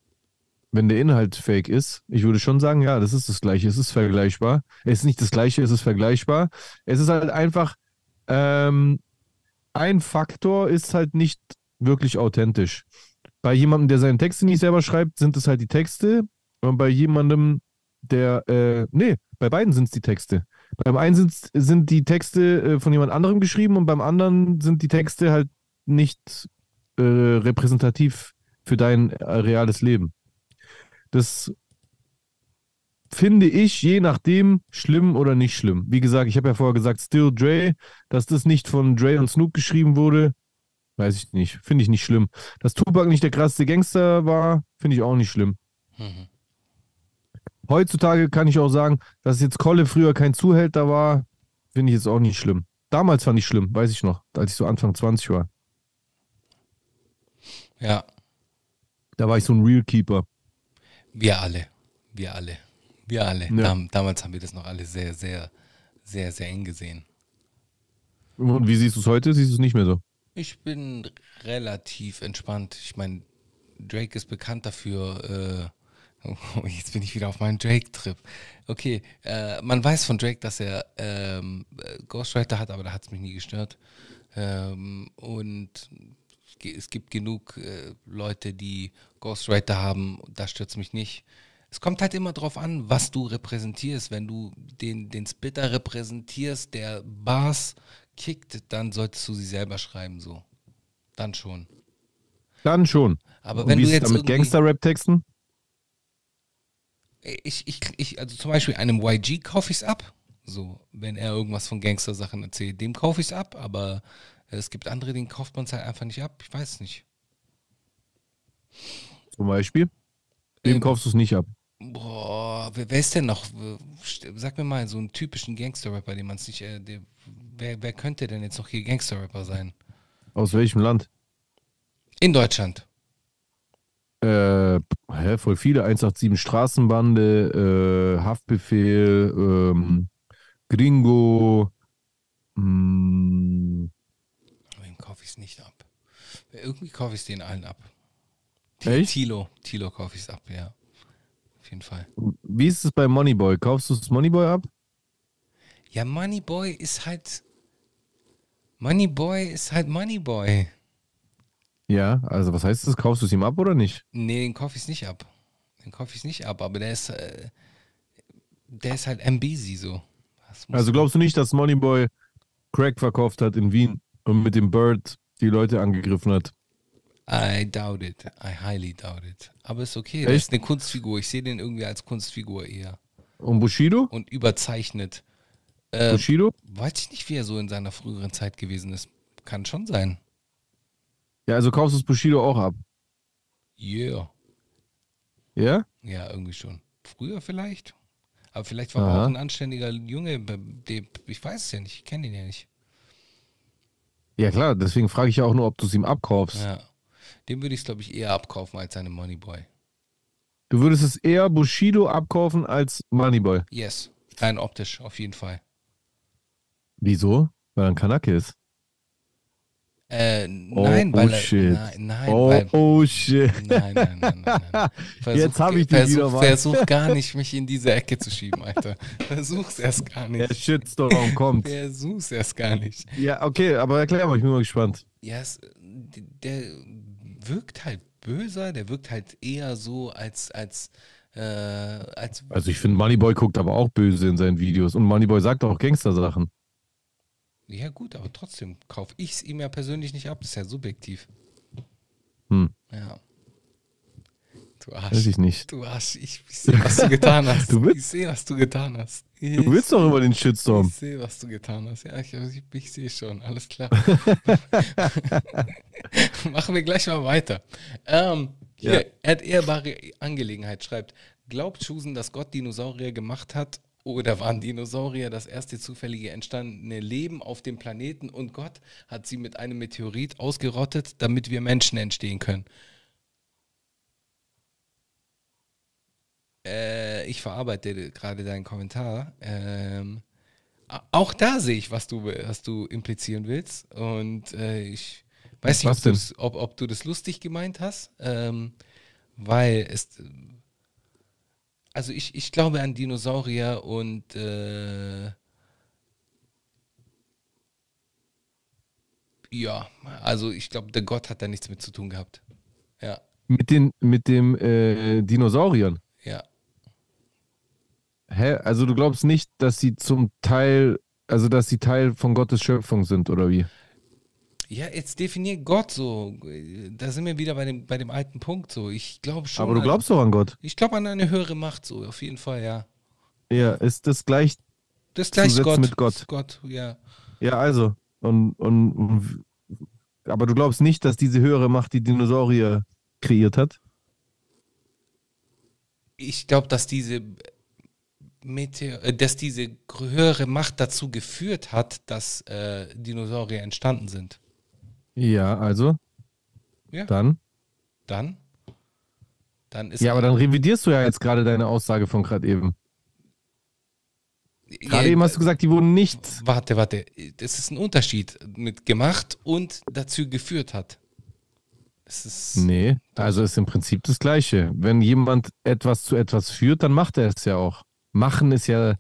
wenn der Inhalt fake ist, ich würde schon sagen, ja, das ist das Gleiche, es ist vergleichbar. Es ist nicht das Gleiche, es ist vergleichbar. Es ist halt einfach, ähm, ein Faktor ist halt nicht wirklich authentisch. Bei jemandem, der seine Texte nicht selber schreibt, sind es halt die Texte. Und bei jemandem, der, äh, nee, bei beiden sind es die Texte. Beim einen sind, sind die Texte äh, von jemand anderem geschrieben und beim anderen sind die Texte halt nicht äh, repräsentativ für dein äh, reales Leben. Das finde ich je nachdem schlimm oder nicht schlimm. Wie gesagt, ich habe ja vorher gesagt, Still Dre, dass das nicht von Dre und Snoop geschrieben wurde, weiß ich nicht. Finde ich nicht schlimm. Dass Tupac nicht der krasseste Gangster war, finde ich auch nicht schlimm. Mhm. Heutzutage kann ich auch sagen, dass jetzt Kolle früher kein Zuhälter war, finde ich jetzt auch nicht schlimm. Damals fand ich schlimm, weiß ich noch, als ich so Anfang 20 war. Ja. Da war ich so ein Real Keeper. Wir alle. Wir alle. Wir alle. Ja. Dam damals haben wir das noch alle sehr, sehr, sehr, sehr eng gesehen. Und wie siehst du es heute? Siehst du es nicht mehr so? Ich bin relativ entspannt. Ich meine, Drake ist bekannt dafür. Äh, oh, jetzt bin ich wieder auf meinen Drake-Trip. Okay, äh, man weiß von Drake, dass er ähm, Ghostwriter hat, aber da hat es mich nie gestört. Ähm, und es gibt genug äh, Leute, die Ghostwriter haben, das stört mich nicht. Es kommt halt immer darauf an, was du repräsentierst. Wenn du den, den Splitter repräsentierst, der Bars kickt, dann solltest du sie selber schreiben, so. Dann schon. Dann schon. Aber Und wenn du jetzt. mit Gangster-Rap-Texten? Ich, ich, ich, also zum Beispiel einem YG kaufe ich es ab. So, wenn er irgendwas von Gangster-Sachen erzählt, dem kaufe ich es ab, aber es gibt andere, denen kauft man es halt einfach nicht ab. Ich weiß nicht. Zum Beispiel? Dem ähm, kaufst du es nicht ab. Boah, wer, wer, ist denn noch? Sag mir mal so einen typischen Gangster-Rapper, den man es nicht. Äh, der, wer, wer könnte denn jetzt noch hier Gangster-Rapper sein? Aus welchem Land? In Deutschland. Äh, hä, voll viele. 187 Straßenbande, äh, Haftbefehl, ähm, Gringo, mh, kaufe ich es nicht ab. Irgendwie kaufe ich es denen allen ab. Echt? Tilo, Tilo kaufe ich es ab, ja. Auf jeden Fall. Wie ist es bei Moneyboy? Kaufst du das Moneyboy ab? Ja, Moneyboy ist halt. Moneyboy ist halt Moneyboy. Ja, also was heißt das? Kaufst du es ihm ab oder nicht? Nee, den kaufe ich nicht ab. Den kaufe ich nicht ab, aber der ist. Äh, der ist halt MBZ so. Also glaubst du nicht, dass Moneyboy Crack verkauft hat in Wien und mit dem Bird die Leute angegriffen hat? I doubt it. I highly doubt it. Aber ist okay. Das ist eine Kunstfigur. Ich sehe den irgendwie als Kunstfigur eher. Und Bushido? Und überzeichnet. Äh, Bushido? Weiß ich nicht, wie er so in seiner früheren Zeit gewesen ist. Kann schon sein. Ja, also kaufst du das Bushido auch ab? Yeah. Ja? Ja, irgendwie schon. Früher vielleicht. Aber vielleicht war Aha. er auch ein anständiger Junge. Ich weiß es ja nicht. Ich kenne ihn ja nicht. Ja, klar. Deswegen frage ich ja auch nur, ob du es ihm abkaufst. Ja. Dem würde ich es, glaube ich, eher abkaufen als seinem Moneyboy. Du würdest es eher Bushido abkaufen als Moneyboy? Yes. Rein optisch, auf jeden Fall. Wieso? Weil er ein Kanake ist. Äh, nein, oh, weil oh shit. Nein, nein, oh, weil, oh shit. Nein, nein, nein, nein. nein. Versuch, Jetzt habe ich dich versuch, wieder mal. Versuch gar nicht, mich in diese Ecke zu schieben, Alter. Versuch's erst gar nicht. Der Shitstorm kommt. Versuch's erst gar nicht. Ja, okay, aber erklär mal, ich bin mal gespannt. Ja, yes, der wirkt halt böser, der wirkt halt eher so als, als, äh, als. Also ich finde, Moneyboy guckt aber auch böse in seinen Videos und Moneyboy sagt auch Gangster-Sachen. Ja, gut, aber trotzdem kaufe ich es ihm ja persönlich nicht ab. Das ist ja subjektiv. Hm. Ja. Du Arsch. Weiß ich nicht. Du Arsch, ich, ich sehe, was du getan hast. du willst, ich sehe, was du getan hast. Ich, du willst doch immer den Shitstorm. Ich sehe, was du getan hast. Ja, ich, ich, ich sehe schon. Alles klar. Machen wir gleich mal weiter. Ähm, hier, ja. erdehrbare Angelegenheit schreibt, glaubt Schusen, dass Gott Dinosaurier gemacht hat oder waren Dinosaurier das erste zufällige entstandene Leben auf dem Planeten und Gott hat sie mit einem Meteorit ausgerottet, damit wir Menschen entstehen können? Äh, ich verarbeite gerade deinen Kommentar. Ähm, auch da sehe ich, was du, was du implizieren willst. Und äh, ich weiß nicht, ob du, das, ob, ob du, das, lustig gemeint hast, ähm, weil es also ich, ich glaube an Dinosaurier und äh, ja, also ich glaube, der Gott hat da nichts mit zu tun gehabt. Ja. Mit den mit dem äh, Dinosauriern? Ja. Hä? Also du glaubst nicht, dass sie zum Teil, also dass sie Teil von Gottes Schöpfung sind, oder wie? Ja, jetzt definier Gott so. Da sind wir wieder bei dem, bei dem alten Punkt so. Ich glaube schon. Aber du glaubst doch an Gott. Ich glaube an eine höhere Macht so, auf jeden Fall, ja. Ja, ist das gleich das gleich Gott, mit Gott. Gott, ja. Ja, also. Und, und, und, aber du glaubst nicht, dass diese höhere Macht die Dinosaurier kreiert hat? Ich glaube, dass diese Meteor, äh, dass diese höhere Macht dazu geführt hat, dass äh, Dinosaurier entstanden sind. Ja, also. Ja. Dann. Dann. Dann ist. Ja, aber dann revidierst du ja jetzt gerade deine Aussage von gerade eben. Gerade ja, eben hast du gesagt, die wurden nicht. Warte, warte. Das ist ein Unterschied mit gemacht und dazu geführt hat. Das ist nee, also ist im Prinzip das Gleiche. Wenn jemand etwas zu etwas führt, dann macht er es ja auch. Machen ist ja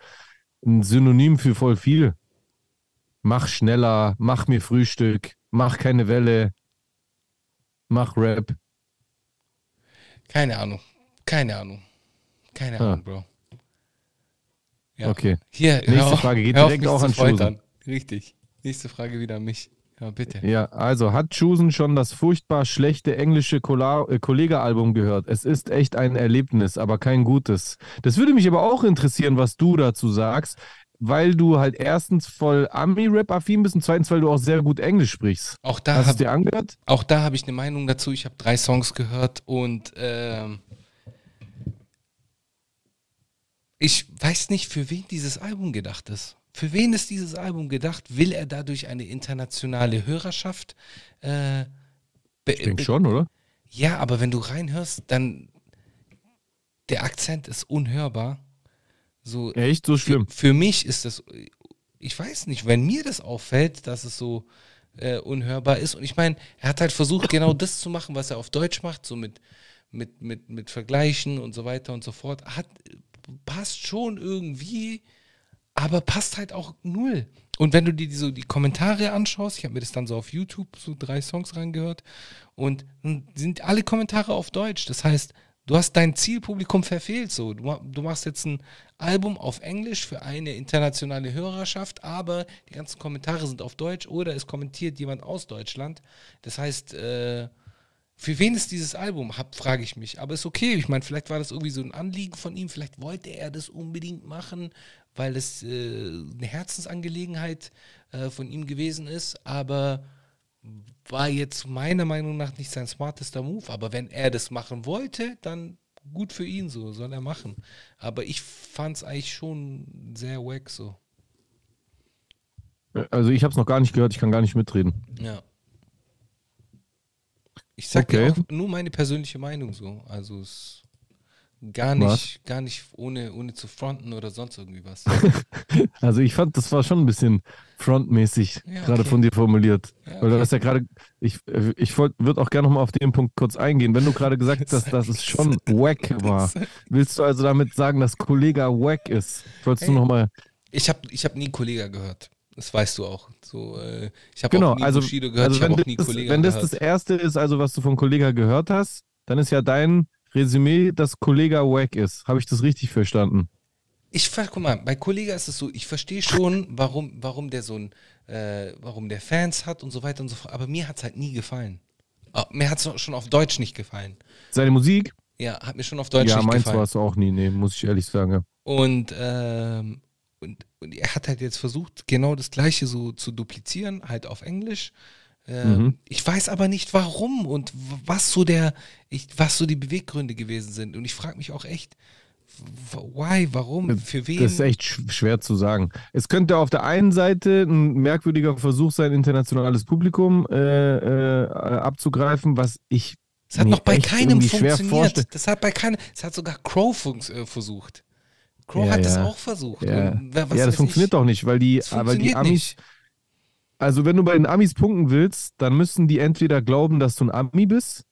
ein Synonym für voll viel. Mach schneller, mach mir Frühstück, mach keine Welle, mach Rap. Keine Ahnung. Keine Ahnung. Keine ah. Ahnung, Bro. Ja. Okay. Hier, Nächste Frage geht direkt auch an Schusen. Richtig. Nächste Frage wieder an mich. Ja, bitte. Ja, also hat Schusen schon das furchtbar schlechte englische äh, Kollege-Album gehört? Es ist echt ein Erlebnis, aber kein gutes. Das würde mich aber auch interessieren, was du dazu sagst weil du halt erstens voll Ami-Rap-affin bist und zweitens, weil du auch sehr gut Englisch sprichst. Auch da Hast du dir angehört? Auch da habe ich eine Meinung dazu. Ich habe drei Songs gehört und ähm, ich weiß nicht, für wen dieses Album gedacht ist. Für wen ist dieses Album gedacht? Will er dadurch eine internationale Hörerschaft? Äh, ich denke schon, oder? Ja, aber wenn du reinhörst, dann der Akzent ist unhörbar. So, Echt? So schlimm? Für, für, mich ist das, ich weiß nicht, wenn mir das auffällt, dass es so, äh, unhörbar ist. Und ich meine, er hat halt versucht, genau das zu machen, was er auf Deutsch macht, so mit, mit, mit, mit Vergleichen und so weiter und so fort. Hat, passt schon irgendwie, aber passt halt auch null. Und wenn du dir die, so die Kommentare anschaust, ich habe mir das dann so auf YouTube so drei Songs reingehört und sind alle Kommentare auf Deutsch. Das heißt, du hast dein Zielpublikum verfehlt. So, du, du machst jetzt ein Album auf Englisch für eine internationale Hörerschaft, aber die ganzen Kommentare sind auf Deutsch oder es kommentiert jemand aus Deutschland. Das heißt, äh, für wen ist dieses Album? frage ich mich. Aber ist okay. Ich meine, vielleicht war das irgendwie so ein Anliegen von ihm. Vielleicht wollte er das unbedingt machen, weil es äh, eine Herzensangelegenheit äh, von ihm gewesen ist. Aber war jetzt meiner Meinung nach nicht sein smartester Move. Aber wenn er das machen wollte, dann gut für ihn so, soll er machen. Aber ich fand es eigentlich schon sehr wack so. Also ich habe es noch gar nicht gehört, ich kann gar nicht mitreden. Ja. Ich sag okay. dir auch nur meine persönliche Meinung so. Also es gar nicht, was? gar nicht ohne, ohne zu fronten oder sonst irgendwie was. also ich fand, das war schon ein bisschen frontmäßig ja, gerade okay. von dir formuliert. Ja, Weil du hast ja gerade, ich, ich würde auch gerne nochmal auf den Punkt kurz eingehen. Wenn du gerade gesagt hast, dass es schon wack war, willst du also damit sagen, dass Kollega wack ist? Wolltest hey, du nochmal. Ich habe ich hab nie Kollega gehört. Das weißt du auch. So, äh, ich habe genau, auch nie also, Bushido gehört, also ich habe auch nie das, Kollega Wenn das gehört. das Erste ist, also was du von Kollega gehört hast, dann ist ja dein Resümee, dass Kollega wack ist. Habe ich das richtig verstanden? Ich guck mal, bei Kollega ist es so, ich verstehe schon, warum, warum der so ein, äh, warum der Fans hat und so weiter und so fort, aber mir hat es halt nie gefallen. Oh, mir hat es schon auf Deutsch nicht gefallen. Seine Musik? Ja, hat mir schon auf Deutsch ja, nicht gefallen. Ja, meins war es auch nie, nee, muss ich ehrlich sagen. Ja. Und ähm, und, und er hat halt jetzt versucht, genau das Gleiche so zu duplizieren, halt auf Englisch. Ähm, mhm. Ich weiß aber nicht warum und was so der, ich, was so die Beweggründe gewesen sind. Und ich frage mich auch echt, why, warum, für wen? Das ist echt schwer zu sagen. Es könnte auf der einen Seite ein merkwürdiger Versuch sein, internationales Publikum äh, äh, abzugreifen, was ich. Es hat noch bei keinem funktioniert. Das hat bei keinem, es hat sogar Crow äh, versucht. Crow ja, hat ja. das auch versucht. Ja, ja das funktioniert ich? doch nicht, weil die, weil die Amis. Nicht. Also, wenn du bei den Amis punkten willst, dann müssen die entweder glauben, dass du ein Ami bist.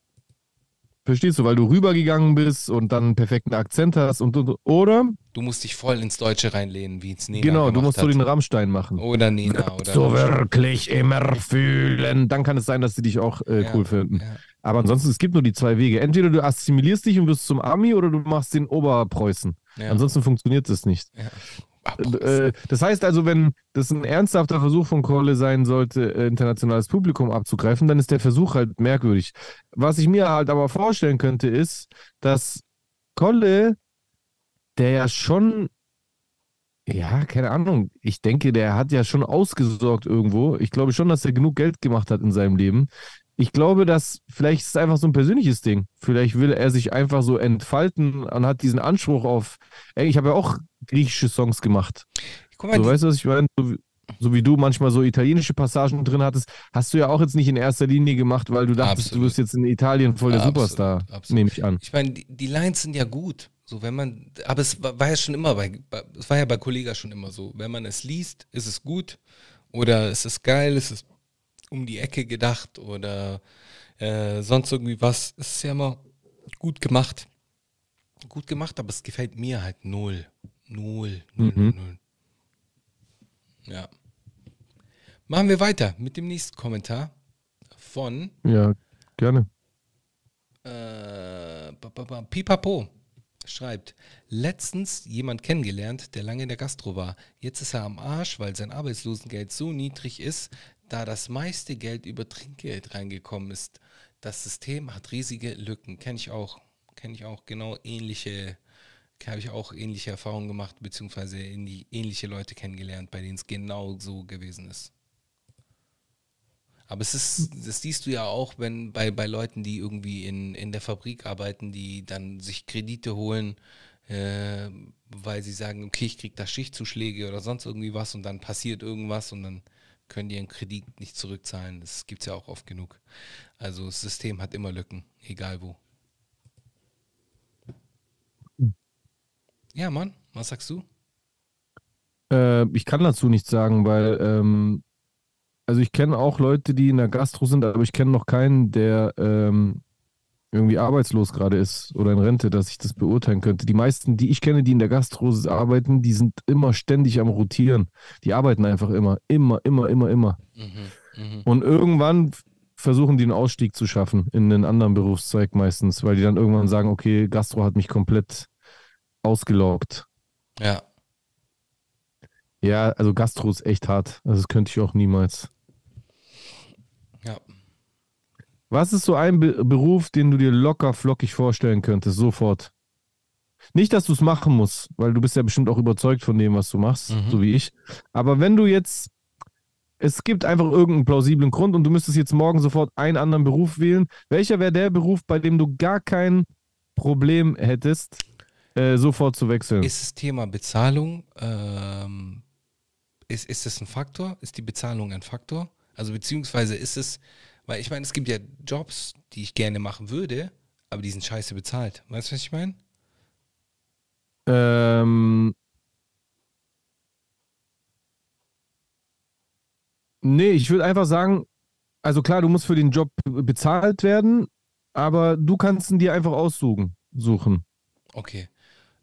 Verstehst du, weil du rübergegangen bist und dann einen perfekten Akzent hast und, und oder du musst dich voll ins Deutsche reinlehnen, wie es Nina Genau, du musst hat. so den Rammstein machen. Oder Nina oder so wirklich immer fühlen, dann kann es sein, dass sie dich auch äh, cool finden. Ja. Aber ansonsten es gibt nur die zwei Wege. Entweder du assimilierst dich und wirst zum Ami oder du machst den Oberpreußen. Ja. Ansonsten funktioniert das nicht. Ja. Äh, das heißt also, wenn das ein ernsthafter Versuch von Kolle sein sollte, äh, internationales Publikum abzugreifen, dann ist der Versuch halt merkwürdig. Was ich mir halt aber vorstellen könnte, ist, dass Kolle, der ja schon, ja, keine Ahnung, ich denke, der hat ja schon ausgesorgt irgendwo. Ich glaube schon, dass er genug Geld gemacht hat in seinem Leben ich glaube, dass vielleicht ist es einfach so ein persönliches Ding. Vielleicht will er sich einfach so entfalten und hat diesen Anspruch auf. Ey, ich habe ja auch griechische Songs gemacht. Mal, so, weißt du, was ich meine? So, so, wie du manchmal so italienische Passagen drin hattest, hast du ja auch jetzt nicht in erster Linie gemacht, weil du dachtest, absolut. du wirst jetzt in Italien voll der ja, Superstar, absolut, nehme ich an. Ich meine, die, die Lines sind ja gut. So, wenn man, aber es war, war ja schon immer bei, es war ja bei Kollega schon immer so. Wenn man es liest, ist es gut oder es ist geil, es ist um die Ecke gedacht oder äh, sonst irgendwie was. Es ist ja immer gut gemacht. Gut gemacht, aber es gefällt mir halt null. Null, null, mhm. null. Ja. Machen wir weiter mit dem nächsten Kommentar von. Ja, gerne. Äh, Pipapo schreibt, letztens jemand kennengelernt, der lange in der Gastro war. Jetzt ist er am Arsch, weil sein Arbeitslosengeld so niedrig ist, da das meiste Geld über Trinkgeld reingekommen ist. Das System hat riesige Lücken. Kenne ich auch. Kenne ich auch genau ähnliche, habe ich auch ähnliche Erfahrungen gemacht, beziehungsweise in die ähnliche Leute kennengelernt, bei denen es genau so gewesen ist. Aber es ist, das siehst du ja auch, wenn bei, bei Leuten, die irgendwie in, in der Fabrik arbeiten, die dann sich Kredite holen, äh, weil sie sagen, okay, ich kriege da Schichtzuschläge oder sonst irgendwie was und dann passiert irgendwas und dann können die ihren Kredit nicht zurückzahlen. Das gibt es ja auch oft genug. Also das System hat immer Lücken, egal wo. Ja, Mann, was sagst du? Äh, ich kann dazu nichts sagen, weil ähm, also ich kenne auch Leute, die in der Gastro sind, aber ich kenne noch keinen, der ähm, irgendwie arbeitslos gerade ist oder in Rente, dass ich das beurteilen könnte. Die meisten, die ich kenne, die in der Gastro arbeiten, die sind immer ständig am Rotieren. Die arbeiten einfach immer, immer, immer, immer, immer. Mhm, mh. Und irgendwann versuchen die einen Ausstieg zu schaffen in einen anderen Berufszweig meistens, weil die dann irgendwann sagen, okay, Gastro hat mich komplett ausgelaugt. Ja. Ja, also Gastro ist echt hart. Also das könnte ich auch niemals. Ja. Was ist so ein Be Beruf, den du dir locker flockig vorstellen könntest, sofort? Nicht, dass du es machen musst, weil du bist ja bestimmt auch überzeugt von dem, was du machst, mhm. so wie ich. Aber wenn du jetzt, es gibt einfach irgendeinen plausiblen Grund und du müsstest jetzt morgen sofort einen anderen Beruf wählen, welcher wäre der Beruf, bei dem du gar kein Problem hättest, äh, sofort zu wechseln? Ist das Thema Bezahlung, ähm, ist, ist das ein Faktor? Ist die Bezahlung ein Faktor? Also beziehungsweise ist es, weil ich meine, es gibt ja Jobs, die ich gerne machen würde, aber die sind scheiße bezahlt. Weißt du, was ich meine? Ähm. Nee, ich würde einfach sagen, also klar, du musst für den Job bezahlt werden, aber du kannst ihn dir einfach aussuchen. Suchen. Okay.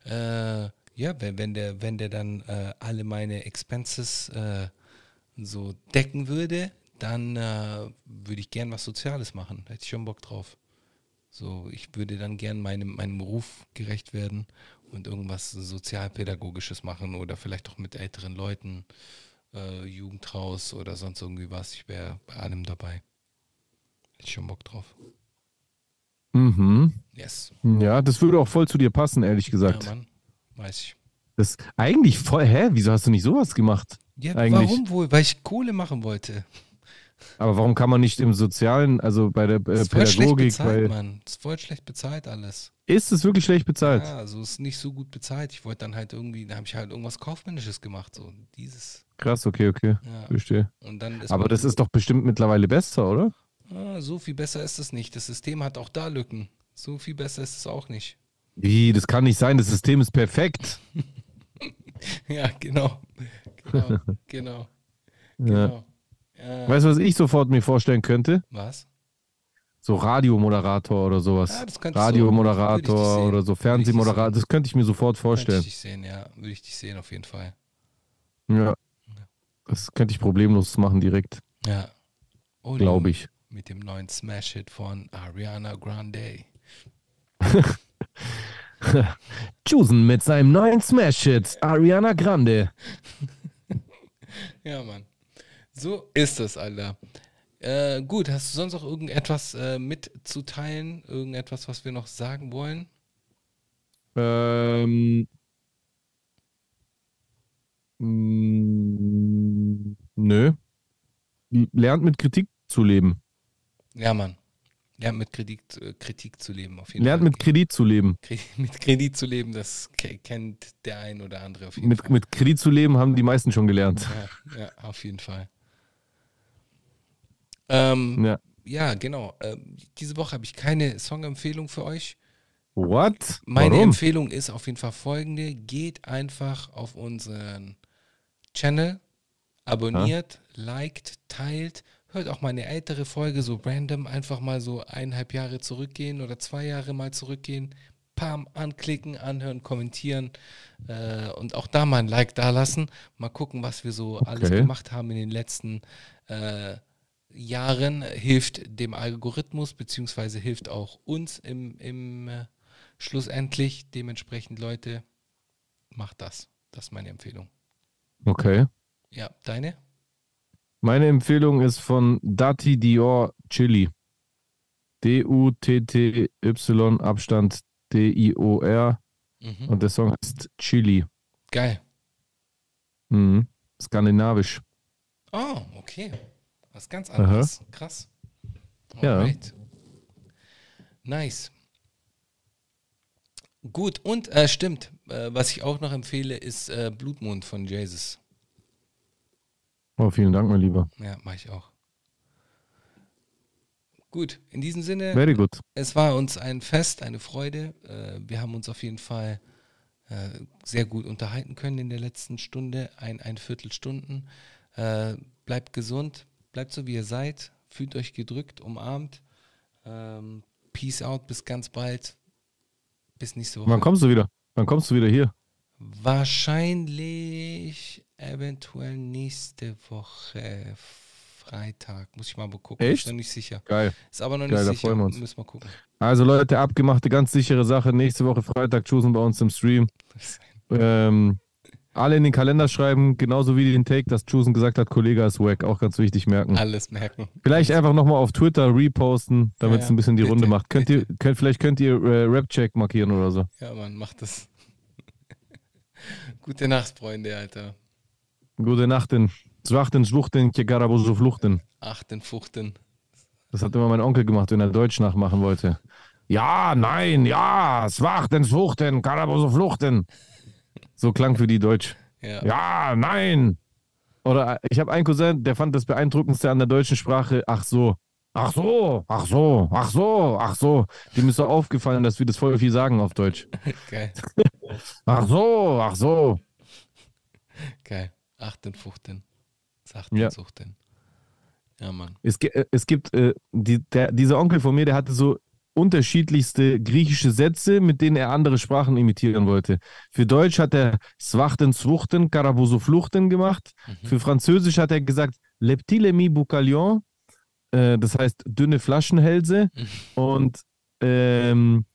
Äh, ja, wenn, wenn, der, wenn der dann äh, alle meine Expenses äh, so decken würde, dann äh, würde ich gern was Soziales machen. Da hätte ich schon Bock drauf. So, ich würde dann gern meinem, meinem Ruf gerecht werden und irgendwas Sozialpädagogisches machen oder vielleicht auch mit älteren Leuten, äh, Jugendhaus oder sonst irgendwie was. Ich wäre bei allem dabei. Hätte ich schon Bock drauf. Mhm. Yes. Ja, das würde auch voll zu dir passen, ehrlich gesagt. Ja, Mann. Weiß ich. Das eigentlich voll, hä? Wieso hast du nicht sowas gemacht? Ja, eigentlich? warum wohl? Weil ich Kohle machen wollte. Aber warum kann man nicht im Sozialen, also bei der äh, das ist Pädagogik. Voll schlecht bezahlt, bei... Mann. Das ist voll schlecht bezahlt alles. Ist es wirklich schlecht bezahlt? Ja, also ist nicht so gut bezahlt. Ich wollte dann halt irgendwie, da habe ich halt irgendwas Kaufmännisches gemacht, so dieses. Krass, okay, okay. Ja. Verstehe. Aber das ist doch bestimmt mittlerweile besser, oder? Ah, so viel besser ist es nicht. Das System hat auch da Lücken. So viel besser ist es auch nicht. Wie, das kann nicht sein, das System ist perfekt. ja, genau. Genau, genau. genau. Ja. Weißt du, was ich sofort mir vorstellen könnte? Was? So Radiomoderator oder sowas. Ja, das Radiomoderator so, oder so Fernsehmoderator, das könnte ich mir sofort vorstellen. Würde ich dich sehen, ja. Würde ich dich sehen, auf jeden Fall. Ja. Das könnte ich problemlos machen direkt. Ja. Oh, Glaube ich. Mit dem neuen Smash-Hit von Ariana Grande. Chosen mit seinem neuen Smash-Hit, Ariana Grande. ja, Mann. So ist es, Alter. Äh, gut, hast du sonst noch irgendetwas äh, mitzuteilen? Irgendetwas, was wir noch sagen wollen? Ähm. Mh, mm, nö. Lernt mit Kritik zu leben. Ja, Mann. Lernt mit Kritik, äh, Kritik zu leben, auf jeden Lernt Fall. mit Kredit zu leben. Mit Kredit zu leben, das kennt der ein oder andere auf jeden mit, Fall. Mit Kredit zu leben haben die meisten schon gelernt. Ja, ja auf jeden Fall. Ähm, ja. ja. genau. Ähm, diese Woche habe ich keine Songempfehlung für euch. What? Meine Warum? Empfehlung ist auf jeden Fall folgende: Geht einfach auf unseren Channel, abonniert, ja. liked, teilt hört auch mal eine ältere Folge so random, einfach mal so eineinhalb Jahre zurückgehen oder zwei Jahre mal zurückgehen, pam, anklicken, anhören, kommentieren äh, und auch da mal ein Like dalassen. Mal gucken, was wir so okay. alles gemacht haben in den letzten äh, Jahren. Hilft dem Algorithmus, beziehungsweise hilft auch uns im, im äh, schlussendlich. Dementsprechend, Leute, macht das. Das ist meine Empfehlung. Okay. Ja, deine? Meine Empfehlung ist von Dati Dior Chili. D-U-T-T-Y Abstand D-I-O-R. Mhm. Und der Song heißt Chili. Geil. Mhm. Skandinavisch. Oh, okay. Was ganz anderes. Aha. Krass. Alright. Ja. Nice. Gut, und äh, stimmt, äh, was ich auch noch empfehle, ist äh, Blutmond von Jesus. Oh, vielen Dank, mein Lieber. Ja, mache ich auch. Gut, in diesem Sinne. Very good. Es war uns ein Fest, eine Freude. Äh, wir haben uns auf jeden Fall äh, sehr gut unterhalten können in der letzten Stunde, ein, ein Viertelstunden. Äh, bleibt gesund, bleibt so, wie ihr seid. Fühlt euch gedrückt, umarmt. Ähm, peace out, bis ganz bald. Bis nächste Woche. Wann kommst du wieder? Wann kommst du wieder hier? Wahrscheinlich eventuell nächste Woche Freitag. Muss ich mal gucken. Echt? Bin noch nicht sicher. Geil. Ist aber noch Geil, nicht da sicher. freuen wir uns. Müssen wir gucken. Also Leute, abgemachte, ganz sichere Sache. Nächste Woche Freitag choosen bei uns im Stream. Ähm, alle in den Kalender schreiben, genauso wie den Take, dass Chusen gesagt hat, Kollege ist wack. Auch ganz wichtig merken. Alles merken. Vielleicht einfach nochmal auf Twitter reposten, damit Ja, es ein bisschen die bitte, Runde macht. Könnt ihr, könnt, vielleicht könnt ihr äh, Rap-Check markieren oder so. Ja, Mann, macht das. Gute Nacht, Freunde, Alter. Gute Nacht, den Zwachten, Schwuchten, Kegarabuso Fluchten. Achten, Fuchten. Das hat immer mein Onkel gemacht, wenn er Deutsch nachmachen wollte. Ja, nein, ja, Zwachten, Schwuchten, Karabuso Fluchten. So klang für die Deutsch. Ja. Ja, nein. Oder ich habe einen Cousin, der fand das beeindruckendste an der deutschen Sprache, ach so. Ach so, ach so, ach so, ach so. Dem ist so aufgefallen, dass wir das voll viel sagen auf Deutsch. Geil. Ach so, ach so. Geil. Achten, Fuchten. Sachten, Ja. Suchten. Ja, Mann. Es, äh, es gibt, äh, die, der, dieser Onkel von mir, der hatte so unterschiedlichste griechische Sätze, mit denen er andere Sprachen imitieren wollte. Für Deutsch hat er Swachten, Swuchten, Karabuso Fluchten gemacht. Für Französisch hat er gesagt Leptile mi boucalion, äh, das heißt dünne Flaschenhälse. Und ähm,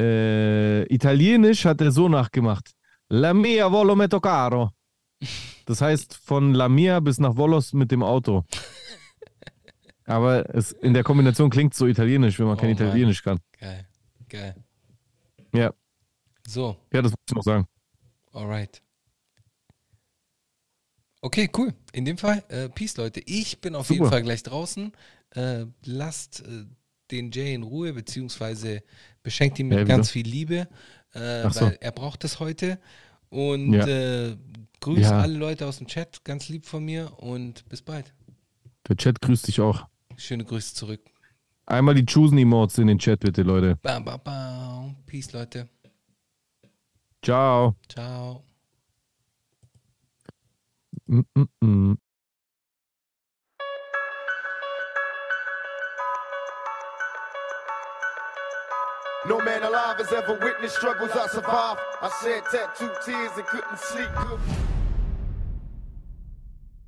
äh, Italienisch hat er so nachgemacht. La mia volo metto caro. Das heißt von La Mia bis nach Volos mit dem Auto. Aber es, in der Kombination klingt so italienisch, wenn man Oh kein. Italienisch kann. Geil. Geil. Ja, So, ja, das muss ich noch sagen. alright. Okay, cool. In dem Fall, äh, Peace, Leute. Ich bin auf jeden Super. Fall gleich draußen. Äh, lasst äh, den Jay in Ruhe, beziehungsweise beschenkt ihn mit Ja, ganz viel Liebe, äh, Ach so. weil er braucht es heute. Und Ja. äh, grüß Ja. alle Leute aus dem Chat, ganz lieb von mir und bis bald. Der Chat grüßt dich auch. Schöne Grüße zurück. Einmal die Chosen-Emotes in den Chat, bitte, Leute. Bam, bam, bam. Peace, Leute. Ciao. Ciao. Mm -mm -mm. No man alive has ever witnessed struggles I survived. I shed tattooed tears and couldn't sleep good.